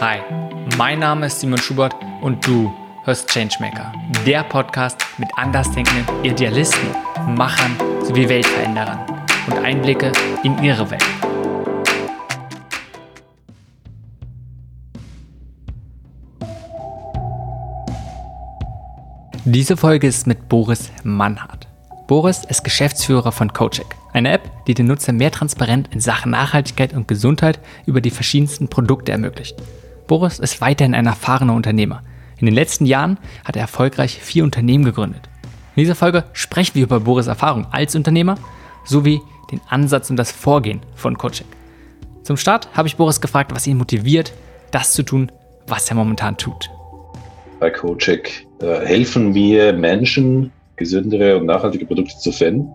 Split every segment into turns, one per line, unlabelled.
Hi, mein Name ist Simon Schubert und du hörst Changemaker, der Podcast mit andersdenkenden Idealisten, Machern sowie Weltveränderern und Einblicke in ihre Welt. Diese Folge ist mit Boris Mannhardt. Boris ist Geschäftsführer von Cocheck, eine App, die den Nutzer mehr transparent in Sachen Nachhaltigkeit und Gesundheit über die verschiedensten Produkte ermöglicht. Boris ist weiterhin ein erfahrener Unternehmer. In den letzten Jahren hat er erfolgreich vier Unternehmen gegründet. In dieser Folge sprechen wir über Boris Erfahrung als Unternehmer sowie den Ansatz und das Vorgehen von Cocheck. Zum Start habe ich Boris gefragt, was ihn motiviert, das zu tun, was er momentan tut.
Bei Cocheck äh, helfen wir Menschen, gesündere und nachhaltige Produkte zu finden.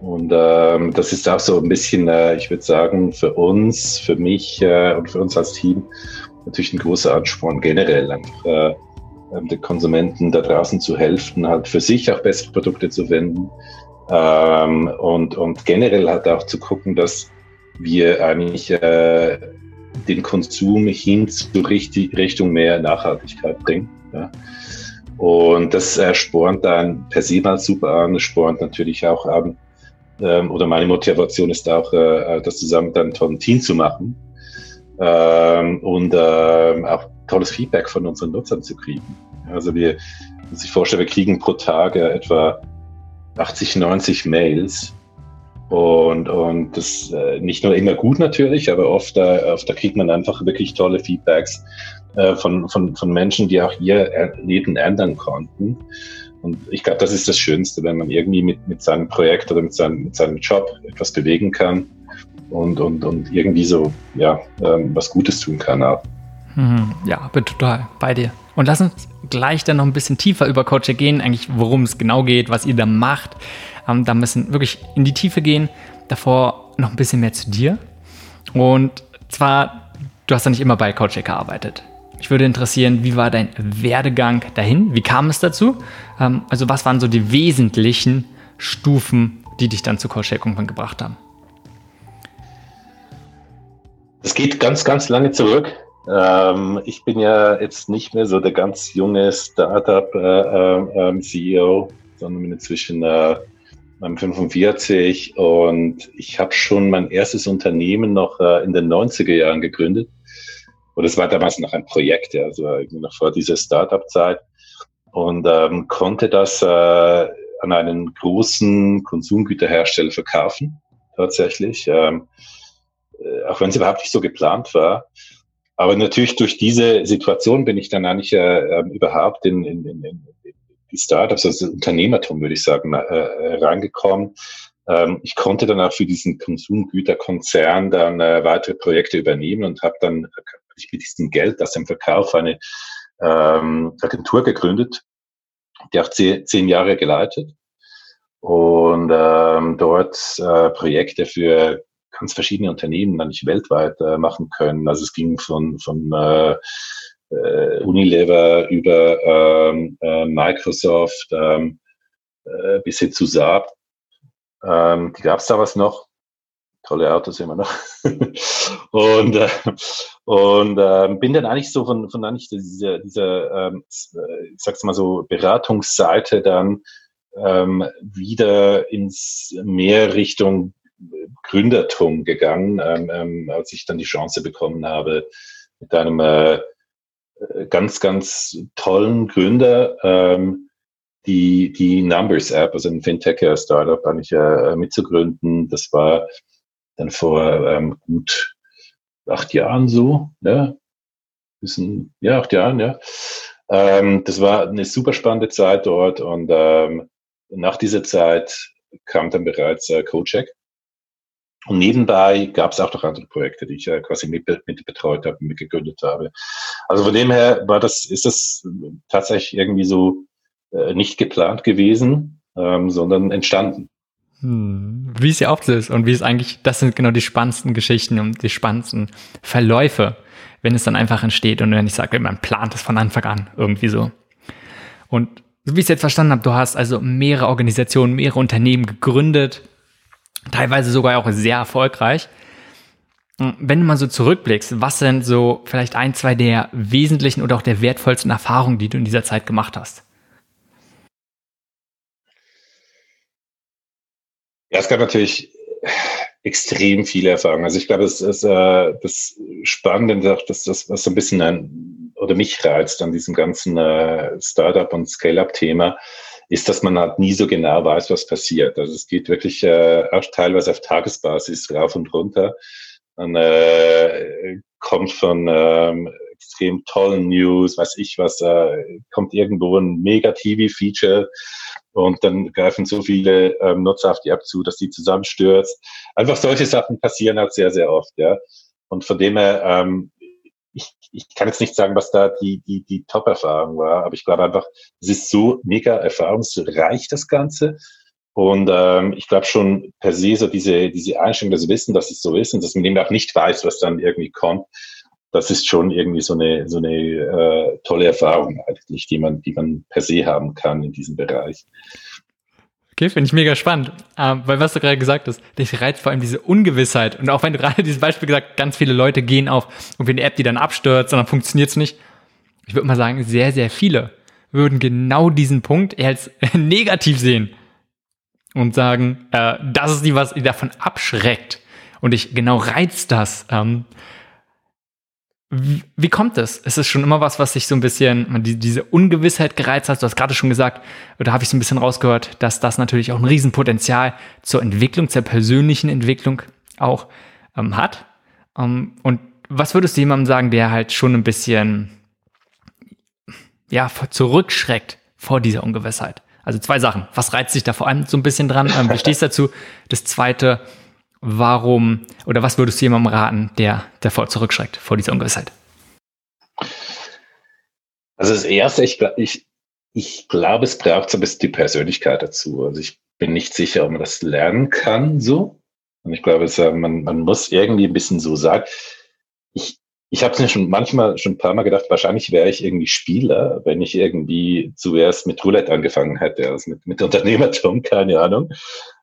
Und ähm, das ist auch so ein bisschen, äh, ich würde sagen, für uns, für mich äh, und für uns als Team natürlich ein großer Ansporn generell, einfach äh, ähm, den Konsumenten da draußen zu helfen, halt für sich auch bessere Produkte zu finden ähm, und, und generell halt auch zu gucken, dass wir eigentlich äh, den Konsum hin zu Richtung mehr Nachhaltigkeit bringen. Ja. Und das äh, spornt dann per se mal super an, spornt natürlich auch an, ähm, oder meine Motivation ist auch, äh, das zusammen mit einem tollen Team zu machen ähm, und ähm, auch tolles Feedback von unseren Nutzern zu kriegen. Also wir, wenn sich vorstellen, wir kriegen pro Tag etwa 80, 90 Mails und, und das äh, nicht nur immer gut natürlich, aber oft, äh, oft da kriegt man einfach wirklich tolle Feedbacks äh, von, von, von Menschen, die auch ihr Leben ändern konnten. Und ich glaube, das ist das Schönste, wenn man irgendwie mit, mit seinem Projekt oder mit seinem, mit seinem Job etwas bewegen kann und, und, und irgendwie so ja, ähm, was Gutes tun kann auch.
Mhm, ja, bin total bei dir. Und lass uns gleich dann noch ein bisschen tiefer über Coaching gehen, eigentlich worum es genau geht, was ihr da macht. Ähm, da müssen wirklich in die Tiefe gehen. Davor noch ein bisschen mehr zu dir. Und zwar, du hast ja nicht immer bei Coaching gearbeitet. Ich würde interessieren, wie war dein Werdegang dahin? Wie kam es dazu? Ähm, also was waren so die wesentlichen Stufen, die dich dann zu Coach irgendwann gebracht haben?
Es geht ganz, ganz lange zurück. Ähm, ich bin ja jetzt nicht mehr so der ganz junge Startup-CEO, äh, äh, sondern bin inzwischen äh, 45 und ich habe schon mein erstes Unternehmen noch äh, in den 90er Jahren gegründet. Und es war damals noch ein Projekt, ja, also noch vor dieser Startup-Zeit. Und ähm, konnte das äh, an einen großen Konsumgüterhersteller verkaufen, tatsächlich, ähm, äh, auch wenn es überhaupt nicht so geplant war. Aber natürlich durch diese Situation bin ich dann eigentlich äh, ähm, überhaupt in, in, in, in die Startups, also Unternehmertum, würde ich sagen, äh, äh, reingekommen. Ähm, ich konnte dann auch für diesen Konsumgüterkonzern dann äh, weitere Projekte übernehmen und habe dann ich mit diesem Geld aus dem Verkauf eine ähm, Agentur gegründet, die auch zehn, zehn Jahre geleitet und ähm, dort äh, Projekte für ganz verschiedene Unternehmen eigentlich weltweit äh, machen können. Also es ging von, von äh, äh Unilever über ähm, äh, Microsoft ähm, äh, bis hin zu Saab. Ähm, die gab es da was noch tolle Autos immer noch. und äh, und äh, bin dann eigentlich so von, von eigentlich dieser, dieser ähm, ich sag's mal so, Beratungsseite dann ähm, wieder ins mehr Richtung Gründertum gegangen, ähm, ähm, als ich dann die Chance bekommen habe, mit einem äh, ganz, ganz tollen Gründer ähm, die, die Numbers App, also ein Fintech-Startup, eigentlich äh, mitzugründen. Das war dann vor ähm, gut acht Jahren so, ja, bisschen, ja, acht Jahren, ja. Ähm, das war eine super spannende Zeit dort und ähm, nach dieser Zeit kam dann bereits äh, CoCheck. Und nebenbei gab es auch noch andere Projekte, die ich äh, quasi mit, mit betreut habe, mitgegründet habe. Also von dem her war das, ist das tatsächlich irgendwie so äh, nicht geplant gewesen, ähm, sondern entstanden.
Hm, wie es ja oft ist und wie es eigentlich, das sind genau die spannendsten Geschichten und die spannendsten Verläufe, wenn es dann einfach entsteht und wenn ich sage, man plant es von Anfang an irgendwie so. Und wie ich es jetzt verstanden habe, du hast also mehrere Organisationen, mehrere Unternehmen gegründet, teilweise sogar auch sehr erfolgreich. Wenn du mal so zurückblickst, was sind so vielleicht ein, zwei der wesentlichen oder auch der wertvollsten Erfahrungen, die du in dieser Zeit gemacht hast?
Ja, es gab natürlich extrem viele Erfahrungen. Also ich glaube, das ist äh, das Spannende, das, das, was so ein bisschen ein, oder mich reizt an diesem ganzen äh, Startup- und Scale-Up-Thema, ist, dass man halt nie so genau weiß, was passiert. Also es geht wirklich äh, auch teilweise auf Tagesbasis rauf und runter. Man äh, kommt von ähm, extrem tollen News, weiß ich was, äh, kommt irgendwo ein Mega-TV-Feature und dann greifen so viele ähm, Nutzer auf die App zu, dass die zusammenstürzt. Einfach solche Sachen passieren halt sehr, sehr oft, ja. Und von dem her, ähm, ich, ich kann jetzt nicht sagen, was da die, die, die Top-Erfahrung war, aber ich glaube einfach, es ist so mega erfahrungsreich, das Ganze. Und ähm, ich glaube schon per se so diese, diese Einstellung, das Wissen, dass es so ist und dass man eben auch nicht weiß, was dann irgendwie kommt, das ist schon irgendwie so eine, so eine äh, tolle Erfahrung eigentlich, die man, die man per se haben kann in diesem Bereich.
Okay, finde ich mega spannend, ähm, weil was du gerade gesagt hast, dich reizt vor allem diese Ungewissheit und auch wenn du gerade dieses Beispiel gesagt, ganz viele Leute gehen auf irgendwie eine App, die dann abstürzt und dann funktioniert es nicht. Ich würde mal sagen, sehr, sehr viele würden genau diesen Punkt eher als negativ sehen und sagen, äh, das ist die, was die davon abschreckt und ich genau reizt das. Ähm, wie, kommt es? Ist schon immer was, was sich so ein bisschen, die, diese Ungewissheit gereizt hat? Du hast gerade schon gesagt, oder habe ich so ein bisschen rausgehört, dass das natürlich auch ein Riesenpotenzial zur Entwicklung, zur persönlichen Entwicklung auch ähm, hat. Ähm, und was würdest du jemandem sagen, der halt schon ein bisschen, ja, zurückschreckt vor dieser Ungewissheit? Also zwei Sachen. Was reizt dich da vor allem so ein bisschen dran? Ähm, wie stehst du dazu? Das zweite, warum oder was würdest du jemandem raten, der davor zurückschreckt, vor dieser Ungewissheit?
Also das Erste, ich, ich, ich glaube, es braucht so ein bisschen die Persönlichkeit dazu. Also ich bin nicht sicher, ob man das lernen kann so. Und ich glaube, es, äh, man, man muss irgendwie ein bisschen so sagen. Ich, ich habe es mir schon manchmal schon ein paar Mal gedacht, wahrscheinlich wäre ich irgendwie Spieler, wenn ich irgendwie zuerst mit Roulette angefangen hätte, also mit, mit Unternehmertum, keine Ahnung.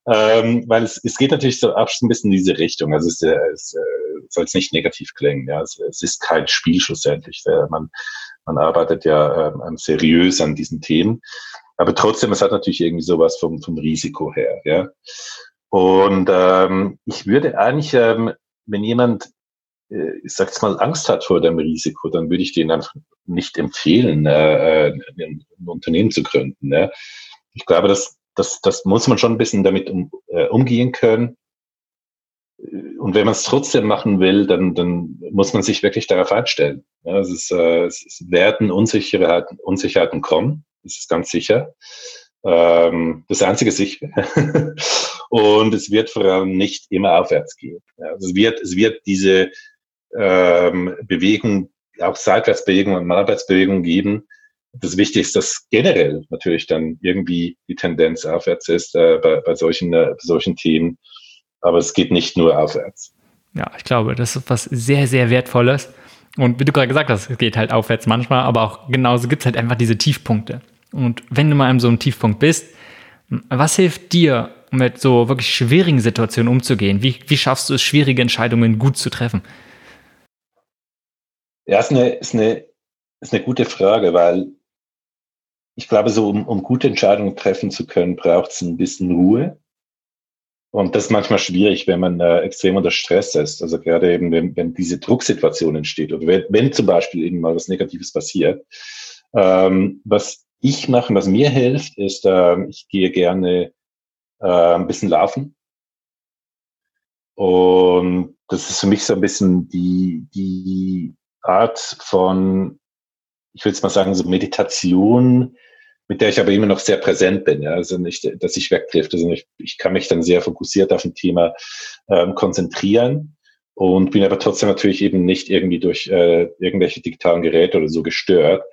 Ähm, weil es, es geht natürlich so auch ein bisschen in diese Richtung. Also es, äh, es äh, soll es nicht negativ klingen. Ja, es, es ist kein Spiel schlussendlich. Äh, man, man arbeitet ja ähm, seriös an diesen Themen. Aber trotzdem, es hat natürlich irgendwie sowas vom, vom Risiko her. Ja. Und ähm, ich würde eigentlich, ähm, wenn jemand, äh, ich sag's mal, Angst hat vor dem Risiko, dann würde ich denen einfach nicht empfehlen, äh, ein, Unternehmen zu gründen. Ne? Ich glaube, dass das, das muss man schon ein bisschen damit um, äh, umgehen können. Und wenn man es trotzdem machen will, dann, dann muss man sich wirklich darauf einstellen. Ja, es, ist, äh, es werden Unsicherheiten, Unsicherheiten kommen, das ist ganz sicher. Ähm, das einzige sicher. Und es wird vor allem nicht immer aufwärts gehen. Ja, also es wird, es wird diese ähm, Bewegung, auch Seitwärtsbewegung und Malwärtsbewegung geben, das Wichtigste ist, dass generell natürlich dann irgendwie die Tendenz aufwärts ist äh, bei, bei, solchen, äh, solchen Themen. Aber es geht nicht nur aufwärts.
Ja, ich glaube, das ist was sehr, sehr Wertvolles. Und wie du gerade gesagt hast, es geht halt aufwärts manchmal, aber auch genauso gibt es halt einfach diese Tiefpunkte. Und wenn du mal in so einem Tiefpunkt bist, was hilft dir, mit so wirklich schwierigen Situationen umzugehen? Wie, wie schaffst du es, schwierige Entscheidungen gut zu treffen?
Ja, ist eine, ist eine, ist eine gute Frage, weil ich glaube, so um, um gute Entscheidungen treffen zu können, braucht es ein bisschen Ruhe. Und das ist manchmal schwierig, wenn man äh, extrem unter Stress ist. Also gerade eben, wenn, wenn diese Drucksituation entsteht oder wenn, wenn zum Beispiel eben mal was Negatives passiert. Ähm, was ich mache, was mir hilft, ist, äh, ich gehe gerne äh, ein bisschen laufen. Und das ist für mich so ein bisschen die, die Art von ich würde jetzt mal sagen, so Meditation, mit der ich aber immer noch sehr präsent bin. Ja? Also nicht, dass ich wegtrifft. Also ich, ich kann mich dann sehr fokussiert auf ein Thema ähm, konzentrieren und bin aber trotzdem natürlich eben nicht irgendwie durch äh, irgendwelche digitalen Geräte oder so gestört.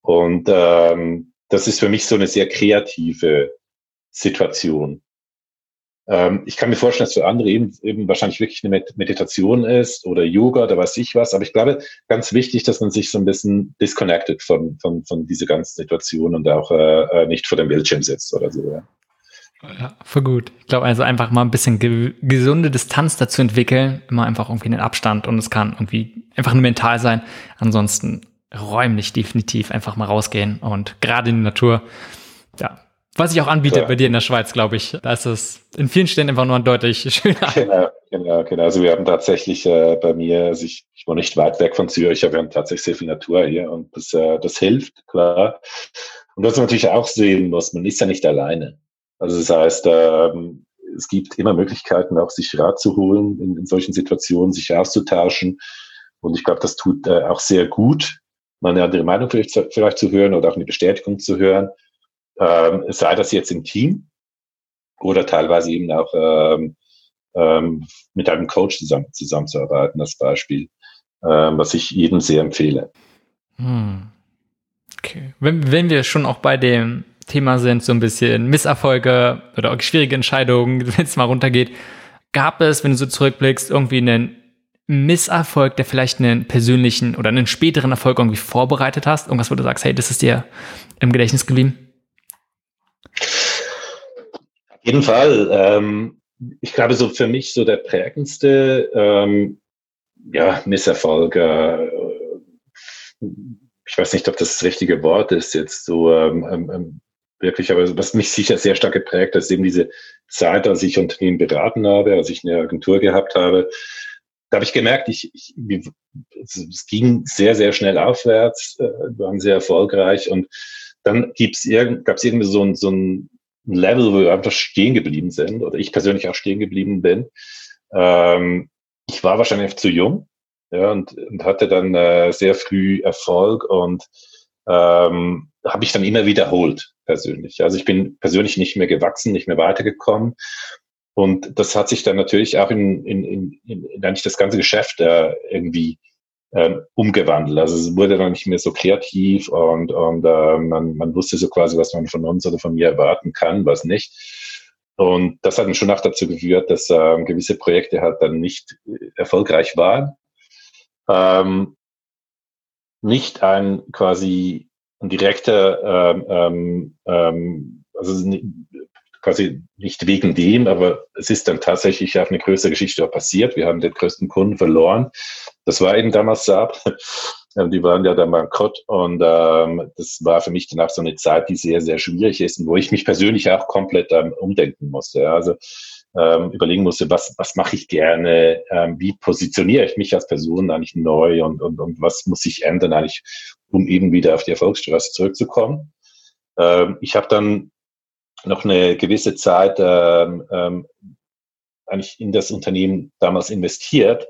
Und ähm, das ist für mich so eine sehr kreative Situation. Ähm, ich kann mir vorstellen, dass für andere eben, eben wahrscheinlich wirklich eine Meditation ist oder Yoga oder weiß ich was. Aber ich glaube, ganz wichtig, dass man sich so ein bisschen disconnected von, von, von dieser ganzen Situation und auch äh, äh nicht vor dem Bildschirm sitzt oder so. Ja.
Ja, für gut. Ich glaube also einfach mal ein bisschen ge gesunde Distanz dazu entwickeln, immer einfach irgendwie einen Abstand und es kann irgendwie einfach nur mental sein. Ansonsten räumlich definitiv einfach mal rausgehen und gerade in die Natur. Ja, was ich auch anbiete ja. bei dir in der Schweiz, glaube ich. Da ist es in vielen Stellen einfach nur deutlich schöner.
Genau, genau, genau. Also wir haben tatsächlich äh, bei mir, also ich, ich war nicht weit weg von Zürich, aber wir haben tatsächlich sehr viel Natur hier und das, äh, das hilft, klar. Und was man natürlich auch sehen muss, man ist ja nicht alleine. Also das heißt, ähm, es gibt immer Möglichkeiten, auch sich Rat zu holen in, in solchen Situationen, sich auszutauschen. Und ich glaube, das tut äh, auch sehr gut, mal eine andere Meinung vielleicht, vielleicht zu hören oder auch eine Bestätigung zu hören. Ähm, sei das jetzt im Team oder teilweise eben auch ähm, ähm, mit einem Coach zusammen, zusammenzuarbeiten, als Beispiel, ähm, was ich jedem sehr empfehle. Hm.
Okay. Wenn, wenn wir schon auch bei dem Thema sind, so ein bisschen Misserfolge oder auch schwierige Entscheidungen, wenn es mal runtergeht, gab es, wenn du so zurückblickst, irgendwie einen Misserfolg, der vielleicht einen persönlichen oder einen späteren Erfolg irgendwie vorbereitet hast? Irgendwas, wo du sagst, hey, das ist dir im Gedächtnis geblieben?
Jeden Fall. Ähm, ich glaube, so für mich so der prägendste ähm, ja, Misserfolg, äh, ich weiß nicht, ob das das richtige Wort ist, jetzt so ähm, ähm, ähm wirklich, aber was mich sicher sehr stark geprägt hat, ist eben diese Zeit, als ich Unternehmen beraten habe, als ich eine Agentur gehabt habe, da habe ich gemerkt, ich, ich, es ging sehr, sehr schnell aufwärts, äh, waren sehr erfolgreich und dann gibt's irgend, gab es irgendwie so ein, so ein Level, wo wir einfach stehen geblieben sind oder ich persönlich auch stehen geblieben bin. Ähm, ich war wahrscheinlich zu jung ja, und, und hatte dann äh, sehr früh Erfolg und ähm, habe ich dann immer wiederholt persönlich. Also ich bin persönlich nicht mehr gewachsen, nicht mehr weitergekommen. Und das hat sich dann natürlich auch in, in, in, in, in eigentlich das ganze Geschäft äh, irgendwie ähm, umgewandelt. Also es wurde dann nicht mehr so kreativ und, und äh, man, man wusste so quasi, was man von uns oder von mir erwarten kann, was nicht. Und das hat dann schon auch dazu geführt, dass äh, gewisse Projekte halt dann nicht erfolgreich waren. Ähm, nicht ein quasi ein direkter, ähm, ähm, ähm also quasi nicht wegen dem, aber es ist dann tatsächlich auf eine größere Geschichte auch passiert. Wir haben den größten Kunden verloren. Das war eben damals Saab. Die waren ja dann bankrott und ähm, das war für mich danach so eine Zeit, die sehr, sehr schwierig ist und wo ich mich persönlich auch komplett ähm, umdenken musste. Also ähm, überlegen musste, was, was mache ich gerne, ähm, wie positioniere ich mich als Person eigentlich neu und, und, und was muss ich ändern eigentlich, um eben wieder auf die Erfolgsstraße zurückzukommen. Ähm, ich habe dann noch eine gewisse Zeit ähm, ähm, eigentlich in das Unternehmen damals investiert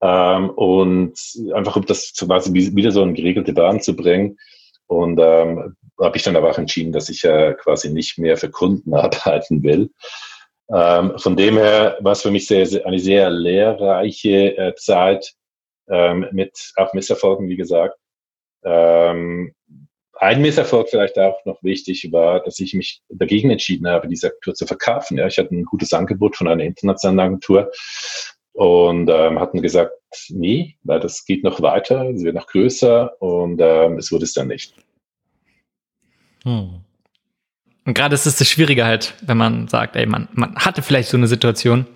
ähm, und einfach um das quasi wieder so in geregelte Bahn zu bringen. Und ähm, habe ich dann aber auch entschieden, dass ich äh, quasi nicht mehr für Kunden arbeiten will, ähm, von dem her war es für mich sehr, sehr, eine sehr lehrreiche äh, Zeit ähm, mit auch Misserfolgen, wie gesagt. Ähm, ein Misserfolg vielleicht auch noch wichtig war, dass ich mich dagegen entschieden habe, diese Agentur zu verkaufen. Ja, ich hatte ein gutes Angebot von einer internationalen Agentur und ähm, hatten gesagt, nee, weil das geht noch weiter, es wird noch größer und ähm, es wurde es dann nicht.
Hm. Und gerade ist es das Schwierige halt, wenn man sagt, ey, man, man hatte vielleicht so eine Situation,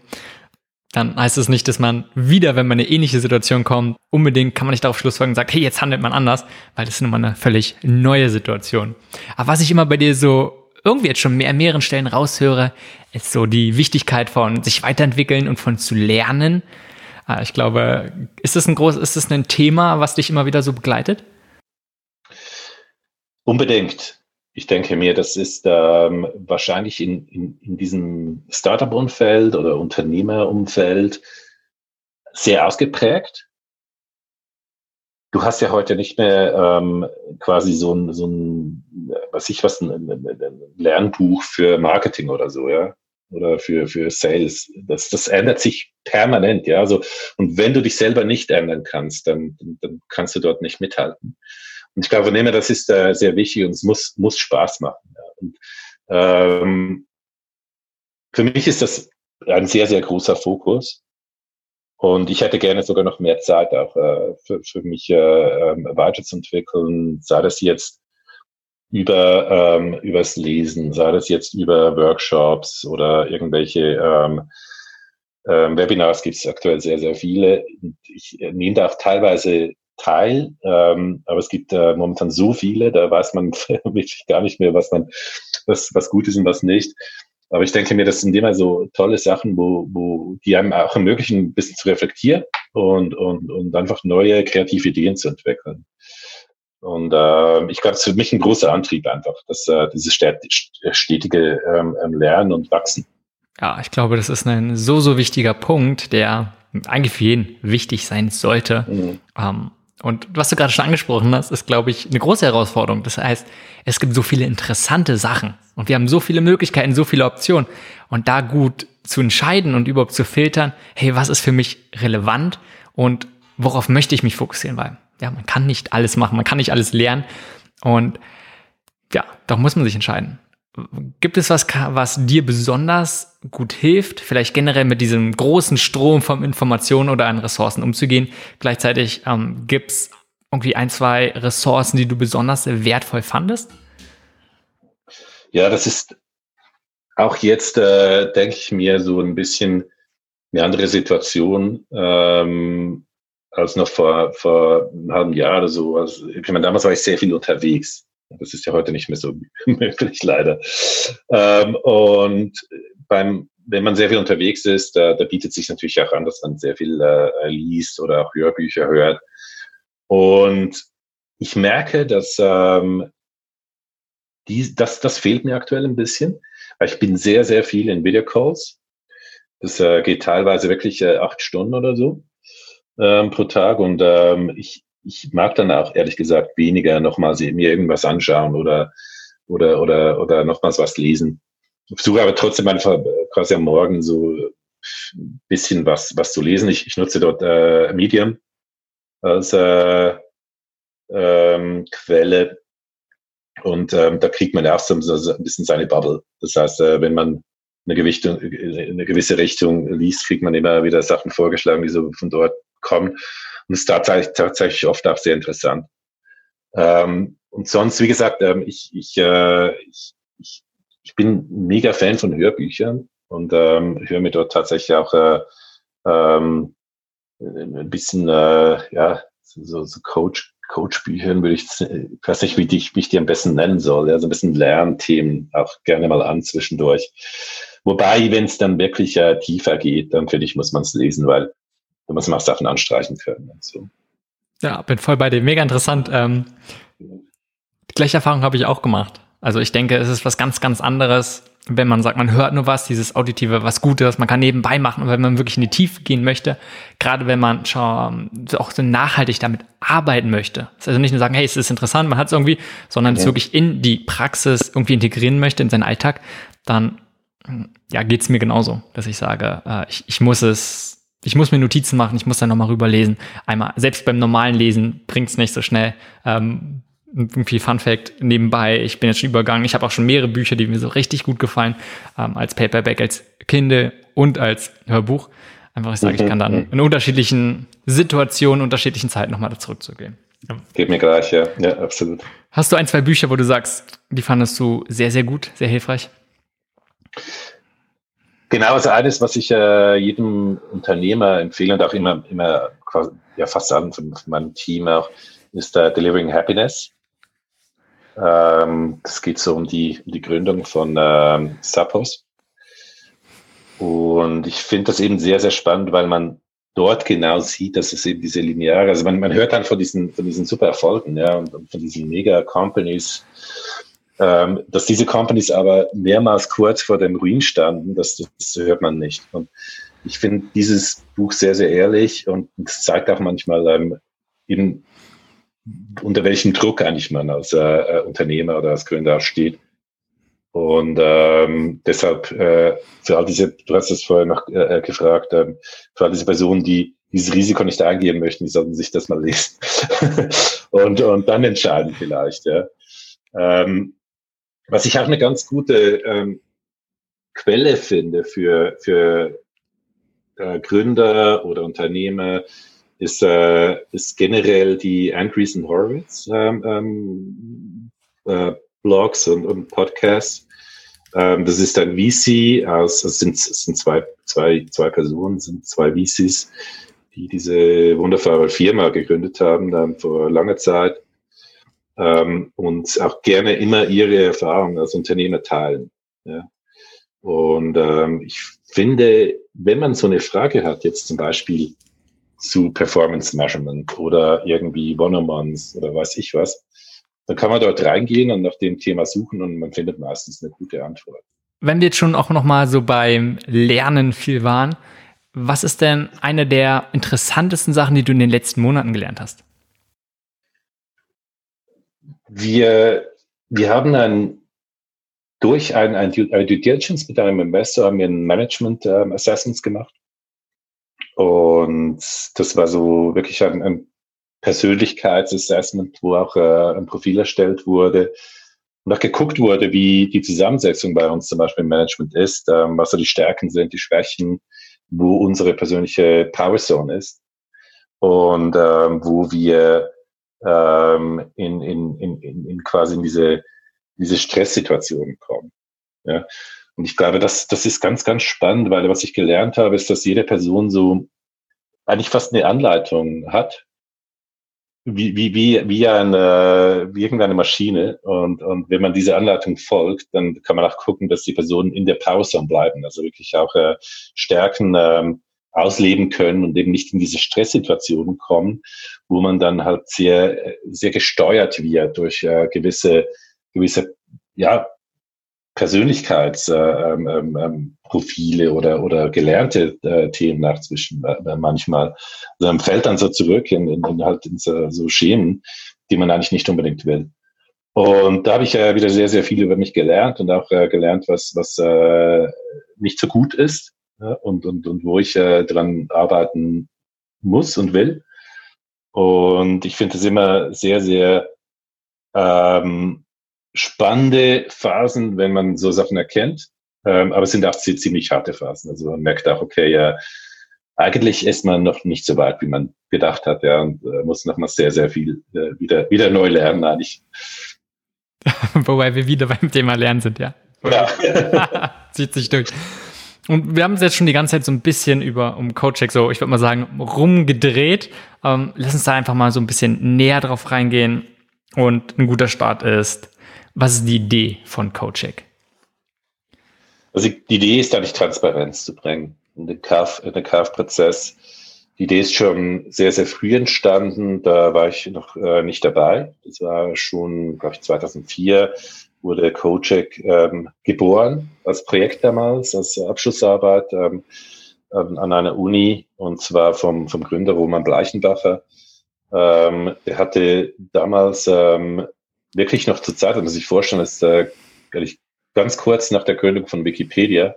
dann heißt es nicht, dass man wieder, wenn man eine ähnliche Situation kommt, unbedingt kann man nicht darauf schlussfolgern und sagt, hey, jetzt handelt man anders, weil das ist nun mal eine völlig neue Situation. Aber was ich immer bei dir so irgendwie jetzt schon mehr an mehreren Stellen raushöre, ist so die Wichtigkeit von sich weiterentwickeln und von zu lernen. Ah, ich glaube, ist das ein groß, ist das ein Thema, was dich immer wieder so begleitet?
Unbedingt ich denke mir, das ist ähm, wahrscheinlich in, in, in diesem Startup-Umfeld oder Unternehmerumfeld sehr ausgeprägt. Du hast ja heute nicht mehr ähm, quasi so ein, so ein, was ich was, ein, ein Lernbuch für Marketing oder so, ja, oder für, für Sales. Das, das ändert sich permanent, ja. Also, und wenn du dich selber nicht ändern kannst, dann, dann kannst du dort nicht mithalten. Und ich glaube, von dem das ist äh, sehr wichtig und es muss, muss Spaß machen. Ja. Und, ähm, für mich ist das ein sehr, sehr großer Fokus. Und ich hätte gerne sogar noch mehr Zeit auch äh, für, für mich äh, ähm, weiterzuentwickeln, sei das jetzt über ähm, übers Lesen, sei das jetzt über Workshops oder irgendwelche ähm, ähm, Webinars gibt es aktuell sehr, sehr viele. Ich nehme da auch teilweise teil, ähm, aber es gibt äh, momentan so viele, da weiß man wirklich gar nicht mehr, was man, was, was gut ist und was nicht. Aber ich denke mir, das sind immer so tolle Sachen, wo, wo die einem auch ermöglichen, ein bisschen zu reflektieren und, und, und einfach neue kreative Ideen zu entwickeln. Und äh, ich glaube, es ist für mich ein großer Antrieb einfach, dass äh, dieses stetige ähm, ähm, Lernen und Wachsen.
Ja, ich glaube, das ist ein so, so wichtiger Punkt, der eigentlich für jeden wichtig sein sollte. Mhm. Ähm, und was du gerade schon angesprochen hast, ist, glaube ich, eine große Herausforderung. Das heißt, es gibt so viele interessante Sachen und wir haben so viele Möglichkeiten, so viele Optionen. Und da gut zu entscheiden und überhaupt zu filtern, hey, was ist für mich relevant und worauf möchte ich mich fokussieren? Weil, ja, man kann nicht alles machen, man kann nicht alles lernen. Und ja, da muss man sich entscheiden. Gibt es was, was dir besonders gut hilft, vielleicht generell mit diesem großen Strom von Informationen oder an Ressourcen umzugehen? Gleichzeitig ähm, gibt es irgendwie ein, zwei Ressourcen, die du besonders wertvoll fandest?
Ja, das ist auch jetzt, äh, denke ich mir, so ein bisschen eine andere Situation ähm, als noch vor, vor einem halben Jahr oder so. Also, ich meine, damals war ich sehr viel unterwegs. Das ist ja heute nicht mehr so möglich, leider. Ähm, und beim, wenn man sehr viel unterwegs ist, da, da bietet sich natürlich auch an, dass man sehr viel äh, liest oder auch Hörbücher hört. Und ich merke, dass ähm, die, das, das fehlt mir aktuell ein bisschen. Ich bin sehr, sehr viel in Videocalls. Das äh, geht teilweise wirklich äh, acht Stunden oder so ähm, pro Tag. Und ähm, ich, ich mag dann auch ehrlich gesagt weniger nochmal mir irgendwas anschauen oder oder oder oder nochmals was lesen. Ich versuche aber trotzdem einfach quasi am Morgen so ein bisschen was was zu lesen. Ich, ich nutze dort äh, Medium als äh, ähm, Quelle und ähm, da kriegt man erst so ein bisschen seine Bubble. Das heißt, äh, wenn man eine, Gewichtung, eine gewisse Richtung liest, kriegt man immer wieder Sachen vorgeschlagen, die so von dort kommen. Und es ist tatsächlich, tatsächlich oft auch sehr interessant. Ähm, und sonst, wie gesagt, ähm, ich, ich, äh, ich, ich, ich bin mega Fan von Hörbüchern und ähm, höre mir dort tatsächlich auch äh, ähm, ein bisschen, äh, ja, so, so Coach, Coach-Büchern würde ich, ich weiß nicht, wie ich, wie ich die am besten nennen soll, ja, so ein bisschen Lernthemen auch gerne mal an zwischendurch. Wobei, wenn es dann wirklich äh, tiefer geht, dann finde ich, muss man es lesen, weil da muss man auch Sachen anstreichen können. Und so.
Ja, bin voll bei dir. Mega interessant. Ähm, die gleiche Erfahrung habe ich auch gemacht. Also ich denke, es ist was ganz, ganz anderes, wenn man sagt, man hört nur was, dieses Auditive, was Gutes, man kann nebenbei machen, und wenn man wirklich in die Tiefe gehen möchte, gerade wenn man schon auch so nachhaltig damit arbeiten möchte. Also nicht nur sagen, hey, es ist interessant, man hat es irgendwie, sondern ja. es wirklich in die Praxis irgendwie integrieren möchte, in seinen Alltag, dann ja, geht's mir genauso, dass ich sage, äh, ich, ich muss es, ich muss mir Notizen machen, ich muss dann nochmal rüberlesen. Einmal, selbst beim normalen Lesen bringt's nicht so schnell. Ähm, irgendwie Fun Fact nebenbei, ich bin jetzt schon übergangen, ich habe auch schon mehrere Bücher, die mir so richtig gut gefallen, ähm, als Paperback, als Kindle und als Hörbuch. Einfach, ich sage, ich kann dann mhm. in unterschiedlichen Situationen, unterschiedlichen Zeiten nochmal da zurückzugehen.
Ja. Geht mir gleich, ja. Ja, absolut.
Hast du ein, zwei Bücher, wo du sagst, die fandest du sehr, sehr gut, sehr hilfreich?
Genau, also eines, was ich äh, jedem Unternehmer empfehle und auch immer, immer quasi, ja, fast an von, meinem Team auch, ist äh, Delivering Happiness. Ähm, es geht so um die, um die Gründung von ähm, Zappos. Und ich finde das eben sehr, sehr spannend, weil man dort genau sieht, dass es eben diese lineare, also man, man hört dann von diesen, von diesen super Erfolgen, ja, und, und von diesen Mega-Companies, ähm, dass diese Companies aber mehrmals kurz vor dem Ruin standen, das, das hört man nicht. Und ich finde dieses Buch sehr, sehr ehrlich und es zeigt auch manchmal ähm, eben, unter welchem Druck eigentlich man als äh, Unternehmer oder als Gründer steht. Und ähm, deshalb äh, für all diese, du hast es vorher noch äh, äh, gefragt, ähm, für all diese Personen, die dieses Risiko nicht eingehen möchten, die sollten sich das mal lesen und, und dann entscheiden vielleicht. Ja. Ähm, was ich auch eine ganz gute ähm, Quelle finde für, für äh, Gründer oder Unternehmer, ist, äh, ist generell die Andreessen Horowitz ähm, ähm, äh, Blogs und, und Podcasts. Ähm, das ist ein VC aus, es sind, sind zwei, zwei, zwei Personen, sind zwei VCs, die diese wunderbare Firma gegründet haben, dann vor langer Zeit ähm, und auch gerne immer ihre Erfahrungen als Unternehmer teilen. Ja. Und ähm, ich finde, wenn man so eine Frage hat, jetzt zum Beispiel zu Performance Measurement oder irgendwie One-on-Ones oder weiß ich was, dann kann man dort reingehen und nach dem Thema suchen und man findet meistens eine gute Antwort.
Wenn wir jetzt schon auch noch mal so beim Lernen viel waren, was ist denn eine der interessantesten Sachen, die du in den letzten Monaten gelernt hast?
Wir, wir haben ein, durch ein, ein, ein Due Diligence mit einem Investor haben wir ein Management ähm, Assessments gemacht. Und das war so wirklich ein, ein Persönlichkeitsassessment, wo auch äh, ein Profil erstellt wurde und auch geguckt wurde, wie die Zusammensetzung bei uns zum Beispiel im Management ist, ähm, was so die Stärken sind, die Schwächen, wo unsere persönliche Powerzone ist und ähm, wo wir ähm, in, in, in, in quasi in diese, diese Stresssituation kommen. Ja? Und ich glaube, das, das ist ganz, ganz spannend, weil was ich gelernt habe, ist, dass jede Person so eigentlich fast eine Anleitung hat, wie, wie, wie, wie, eine, wie irgendeine Maschine. Und, und wenn man diese Anleitung folgt, dann kann man auch gucken, dass die Personen in der Pause bleiben, also wirklich auch äh, Stärken ähm, ausleben können und eben nicht in diese Stresssituationen kommen, wo man dann halt sehr, sehr gesteuert wird durch äh, gewisse, gewisse, ja, Persönlichkeitsprofile äh, ähm, ähm, oder, oder gelernte äh, Themen nachzwischen äh, manchmal. Also man fällt dann so zurück in, in, in halt in so, so Schemen, die man eigentlich nicht unbedingt will. Und da habe ich ja wieder sehr, sehr viel über mich gelernt und auch äh, gelernt, was, was äh, nicht so gut ist ja, und, und, und wo ich äh, dran arbeiten muss und will. Und ich finde es immer sehr, sehr ähm, spannende Phasen, wenn man so Sachen erkennt. Ähm, aber es sind auch ziemlich harte Phasen. Also man merkt auch, okay, ja, eigentlich ist man noch nicht so weit, wie man gedacht hat, ja, und äh, muss noch mal sehr, sehr viel äh, wieder, wieder neu lernen, eigentlich.
Wobei wir wieder beim Thema Lernen sind, ja. ja. Zieht sich durch. Und wir haben es jetzt schon die ganze Zeit so ein bisschen über um Codecheck, so ich würde mal sagen, rumgedreht. Ähm, lass uns da einfach mal so ein bisschen näher drauf reingehen. Und ein guter Start ist, was ist die Idee von CodeCheck?
Also die Idee ist eigentlich Transparenz zu bringen in den Kaufprozess. Die Idee ist schon sehr, sehr früh entstanden. Da war ich noch äh, nicht dabei. Das war schon, glaube ich, 2004 wurde CodeCheck ähm, geboren als Projekt damals, als Abschlussarbeit ähm, ähm, an einer Uni und zwar vom, vom Gründer Roman Bleichenbacher. Ähm, der hatte damals ähm, wirklich noch zur Zeit, wenn man sich vorstellen, ist äh, ganz kurz nach der Gründung von Wikipedia,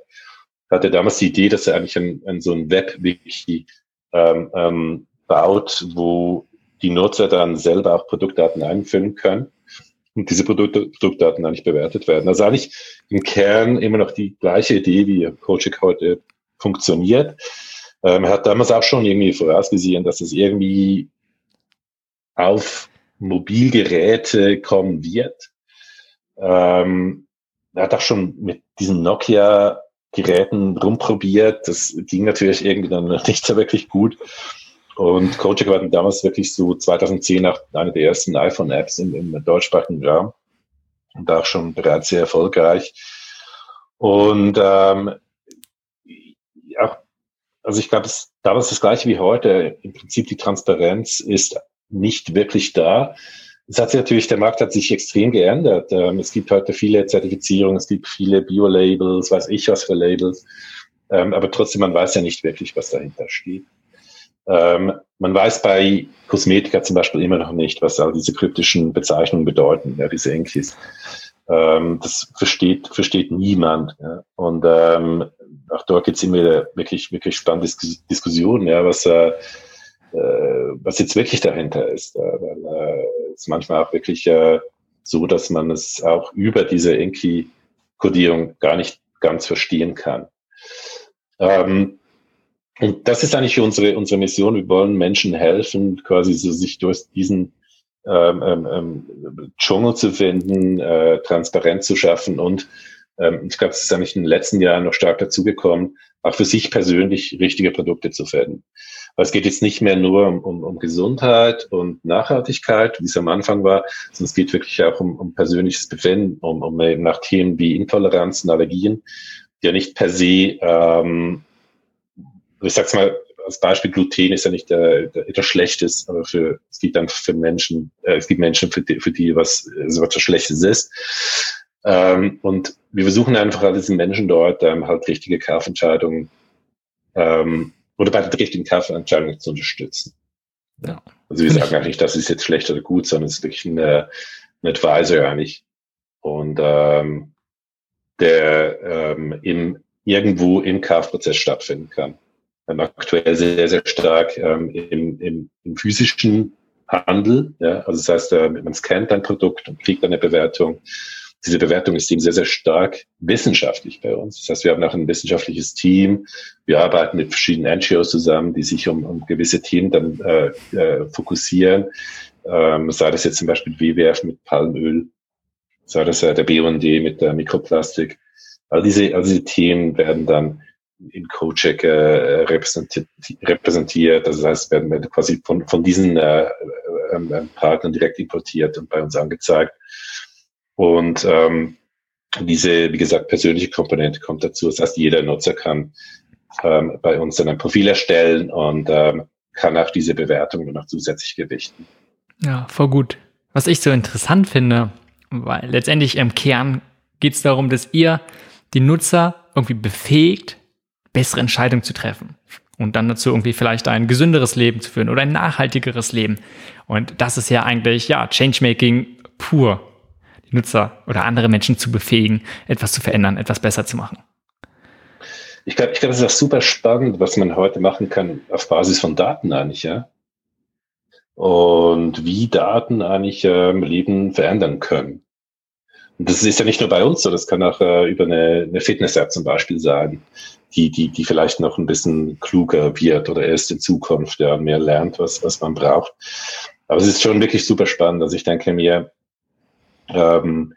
hatte damals die Idee, dass er eigentlich ein, ein so ein Web-Wiki ähm, ähm, baut, wo die Nutzer dann selber auch Produktdaten einfüllen können und diese Produkt Produktdaten eigentlich bewertet werden. Also eigentlich im Kern immer noch die gleiche Idee, wie Coaching heute funktioniert. Ähm, er hat damals auch schon irgendwie vorausgesehen, dass es irgendwie auf Mobilgeräte kommen wird. Ähm, er hat auch schon mit diesen Nokia-Geräten rumprobiert. Das ging natürlich irgendwie dann nicht so wirklich gut. Und Kojak war damals wirklich so 2010 auch eine der ersten iPhone-Apps im, im deutschsprachigen Raum und auch schon bereits sehr erfolgreich. Und ähm, auch, also ich glaube, damals das gleiche wie heute. Im Prinzip die Transparenz ist nicht wirklich da. Es hat sich natürlich, der Markt hat sich extrem geändert. Ähm, es gibt heute viele Zertifizierungen, es gibt viele Bio-Labels, weiß ich was für Labels. Ähm, aber trotzdem, man weiß ja nicht wirklich, was dahinter steht. Ähm, man weiß bei Kosmetika zum Beispiel immer noch nicht, was all diese kryptischen Bezeichnungen bedeuten, ja, diese Enkis. das versteht, versteht niemand. Ja. Und auch dort gibt es immer wirklich, wirklich spannende Diskussionen, ja, was äh, äh, was jetzt wirklich dahinter ist. Äh, weil äh, es ist manchmal auch wirklich äh, so, dass man es auch über diese Enki-Kodierung gar nicht ganz verstehen kann. Ähm, und das ist eigentlich unsere, unsere Mission. Wir wollen Menschen helfen, quasi so sich durch diesen ähm, ähm, ähm, Dschungel zu finden, äh, Transparenz zu schaffen und ähm, ich glaube, es ist eigentlich in den letzten Jahren noch stark dazugekommen, auch für sich persönlich richtige Produkte zu finden. Aber es geht jetzt nicht mehr nur um, um, um Gesundheit und Nachhaltigkeit, wie es am Anfang war, sondern es geht wirklich auch um, um persönliches Befinden, um, um eben nach Themen wie Intoleranzen, Allergien, die ja nicht per se, ähm, ich sag's mal, als Beispiel Gluten ist ja nicht der, der, der Schlechtes, aber für, es gibt dann für Menschen, äh, es gibt Menschen, für die, für die was, also was Schlechtes ist. Ähm, und wir versuchen einfach all diesen Menschen dort ähm, halt richtige Kaufentscheidungen ähm, oder bei den richtigen Kaufentscheidungen zu unterstützen. Ja. Also wir sagen eigentlich, das ist jetzt schlecht oder gut, sondern es ist wirklich eine, ein Advisor eigentlich. Und ähm, der ähm, im, irgendwo im Kaufprozess stattfinden kann. Ähm, aktuell sehr, sehr stark ähm, im, im, im physischen Handel. Ja? Also das heißt, äh, man scannt ein Produkt und kriegt eine Bewertung diese Bewertung ist eben sehr, sehr stark wissenschaftlich bei uns. Das heißt, wir haben auch ein wissenschaftliches Team. Wir arbeiten mit verschiedenen NGOs zusammen, die sich um, um gewisse Themen dann äh, äh, fokussieren. Ähm, sei das jetzt zum Beispiel WWF mit Palmöl, sei das äh, der BUND mit der Mikroplastik. All diese, all diese Themen werden dann in CoCheck äh, repräsentiert, repräsentiert. Also das heißt, werden wir quasi von, von diesen äh, äh, äh, Partnern direkt importiert und bei uns angezeigt. Und ähm, diese, wie gesagt, persönliche Komponente kommt dazu. Das heißt, jeder Nutzer kann ähm, bei uns dann ein Profil erstellen und ähm, kann auch diese Bewertung noch zusätzlich gewichten.
Ja, voll gut. Was ich so interessant finde, weil letztendlich im Kern geht es darum, dass ihr die Nutzer irgendwie befähigt, bessere Entscheidungen zu treffen und dann dazu irgendwie vielleicht ein gesünderes Leben zu führen oder ein nachhaltigeres Leben. Und das ist ja eigentlich, ja, Changemaking pur die Nutzer oder andere Menschen zu befähigen, etwas zu verändern, etwas besser zu machen.
Ich glaube, ich glaube, das ist auch super spannend, was man heute machen kann auf Basis von Daten eigentlich, ja. Und wie Daten eigentlich ähm, Leben verändern können. Und das ist ja nicht nur bei uns so, das kann auch äh, über eine, eine Fitness-App zum Beispiel sein, die, die, die vielleicht noch ein bisschen kluger wird oder erst in Zukunft ja, mehr lernt, was, was man braucht. Aber es ist schon wirklich super spannend. Also ich denke mir, ähm,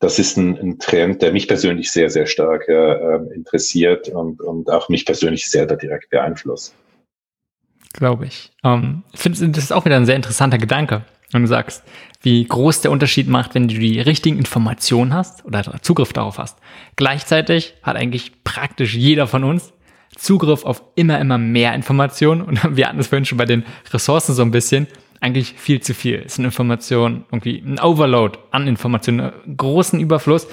das ist ein, ein, Trend, der mich persönlich sehr, sehr stark äh, ähm, interessiert und, und auch mich persönlich sehr direkt beeinflusst.
Glaube ich. Ähm, ich finde, das ist auch wieder ein sehr interessanter Gedanke, wenn du sagst, wie groß der Unterschied macht, wenn du die richtigen Informationen hast oder Zugriff darauf hast. Gleichzeitig hat eigentlich praktisch jeder von uns Zugriff auf immer, immer mehr Informationen. Und wir hatten es vorhin schon bei den Ressourcen so ein bisschen eigentlich viel zu viel. Es ist eine Information, irgendwie ein Overload an Informationen, einen großen Überfluss.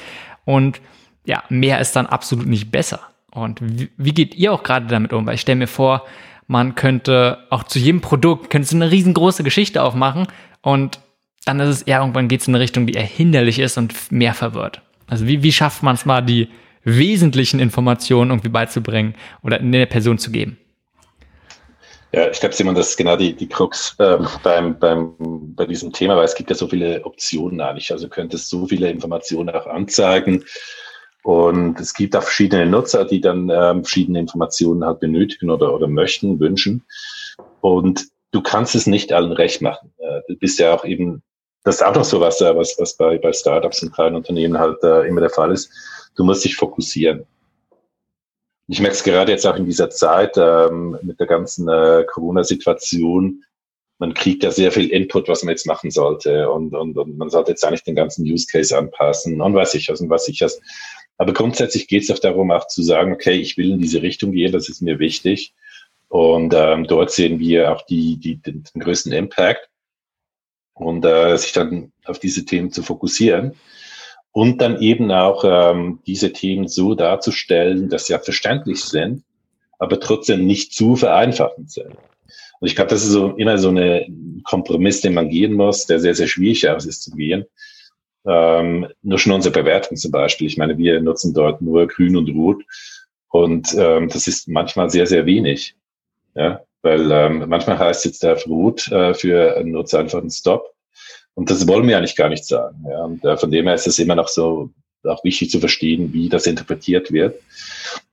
Und ja, mehr ist dann absolut nicht besser. Und wie, wie geht ihr auch gerade damit um? Weil ich stelle mir vor, man könnte auch zu jedem Produkt, könnte eine riesengroße Geschichte aufmachen und dann ist es eher irgendwann geht es in eine Richtung, die eher hinderlich ist und mehr verwirrt. Also wie, wie schafft man es mal, die wesentlichen Informationen irgendwie beizubringen oder in der Person zu geben?
Ja, ich glaube, Simon, das ist genau die, die Krux ähm, beim, beim, bei diesem Thema, weil es gibt ja so viele Optionen eigentlich. Also könntest so viele Informationen auch anzeigen. Und es gibt auch verschiedene Nutzer, die dann ähm, verschiedene Informationen halt benötigen oder, oder möchten, wünschen. Und du kannst es nicht allen recht machen. Äh, du bist ja auch eben, das ist auch noch so was, äh, was, was bei, bei Startups und kleinen Unternehmen halt äh, immer der Fall ist. Du musst dich fokussieren. Ich merke es gerade jetzt auch in dieser Zeit ähm, mit der ganzen äh, Corona-Situation. Man kriegt ja sehr viel Input, was man jetzt machen sollte. Und, und, und man sollte jetzt eigentlich den ganzen Use Case anpassen und weiß ich was und was ich was. Aber grundsätzlich geht es auch darum, auch zu sagen, okay, ich will in diese Richtung gehen, das ist mir wichtig. Und ähm, dort sehen wir auch die, die, den, den größten Impact. Und äh, sich dann auf diese Themen zu fokussieren und dann eben auch ähm, diese Themen so darzustellen, dass sie ja verständlich sind, aber trotzdem nicht zu vereinfachend sind. Und ich glaube, das ist so immer so eine Kompromiss, den man gehen muss, der sehr, sehr schwierig ist zu gehen. Ähm, nur schon unsere Bewertung zum Beispiel. Ich meine, wir nutzen dort nur grün und rot. Und ähm, das ist manchmal sehr, sehr wenig. Ja, weil ähm, manchmal heißt jetzt der Rot äh, für einen Nutzer einfach ein Stop. Und das wollen wir eigentlich gar nicht sagen. Ja. Und äh, von dem her ist es immer noch so auch wichtig zu verstehen, wie das interpretiert wird.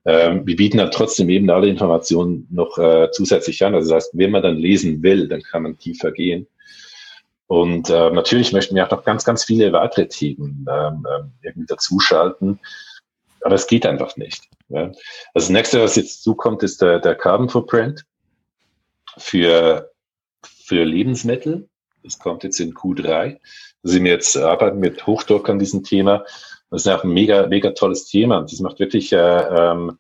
Ähm, wir bieten dann trotzdem eben alle Informationen noch äh, zusätzlich an. Also das heißt, wenn man dann lesen will, dann kann man tiefer gehen. Und äh, natürlich möchten wir auch noch ganz, ganz viele weitere Themen ähm, ähm irgendwie dazuschalten. Aber es geht einfach nicht. Ja. Also das nächste, was jetzt zukommt, ist der, der Carbon Footprint für, für Lebensmittel. Das kommt jetzt in Q3. Da sind wir jetzt arbeiten mit Hochdruck an diesem Thema. Das ist auch ein mega, mega tolles Thema. Und das macht wirklich äh, ähm,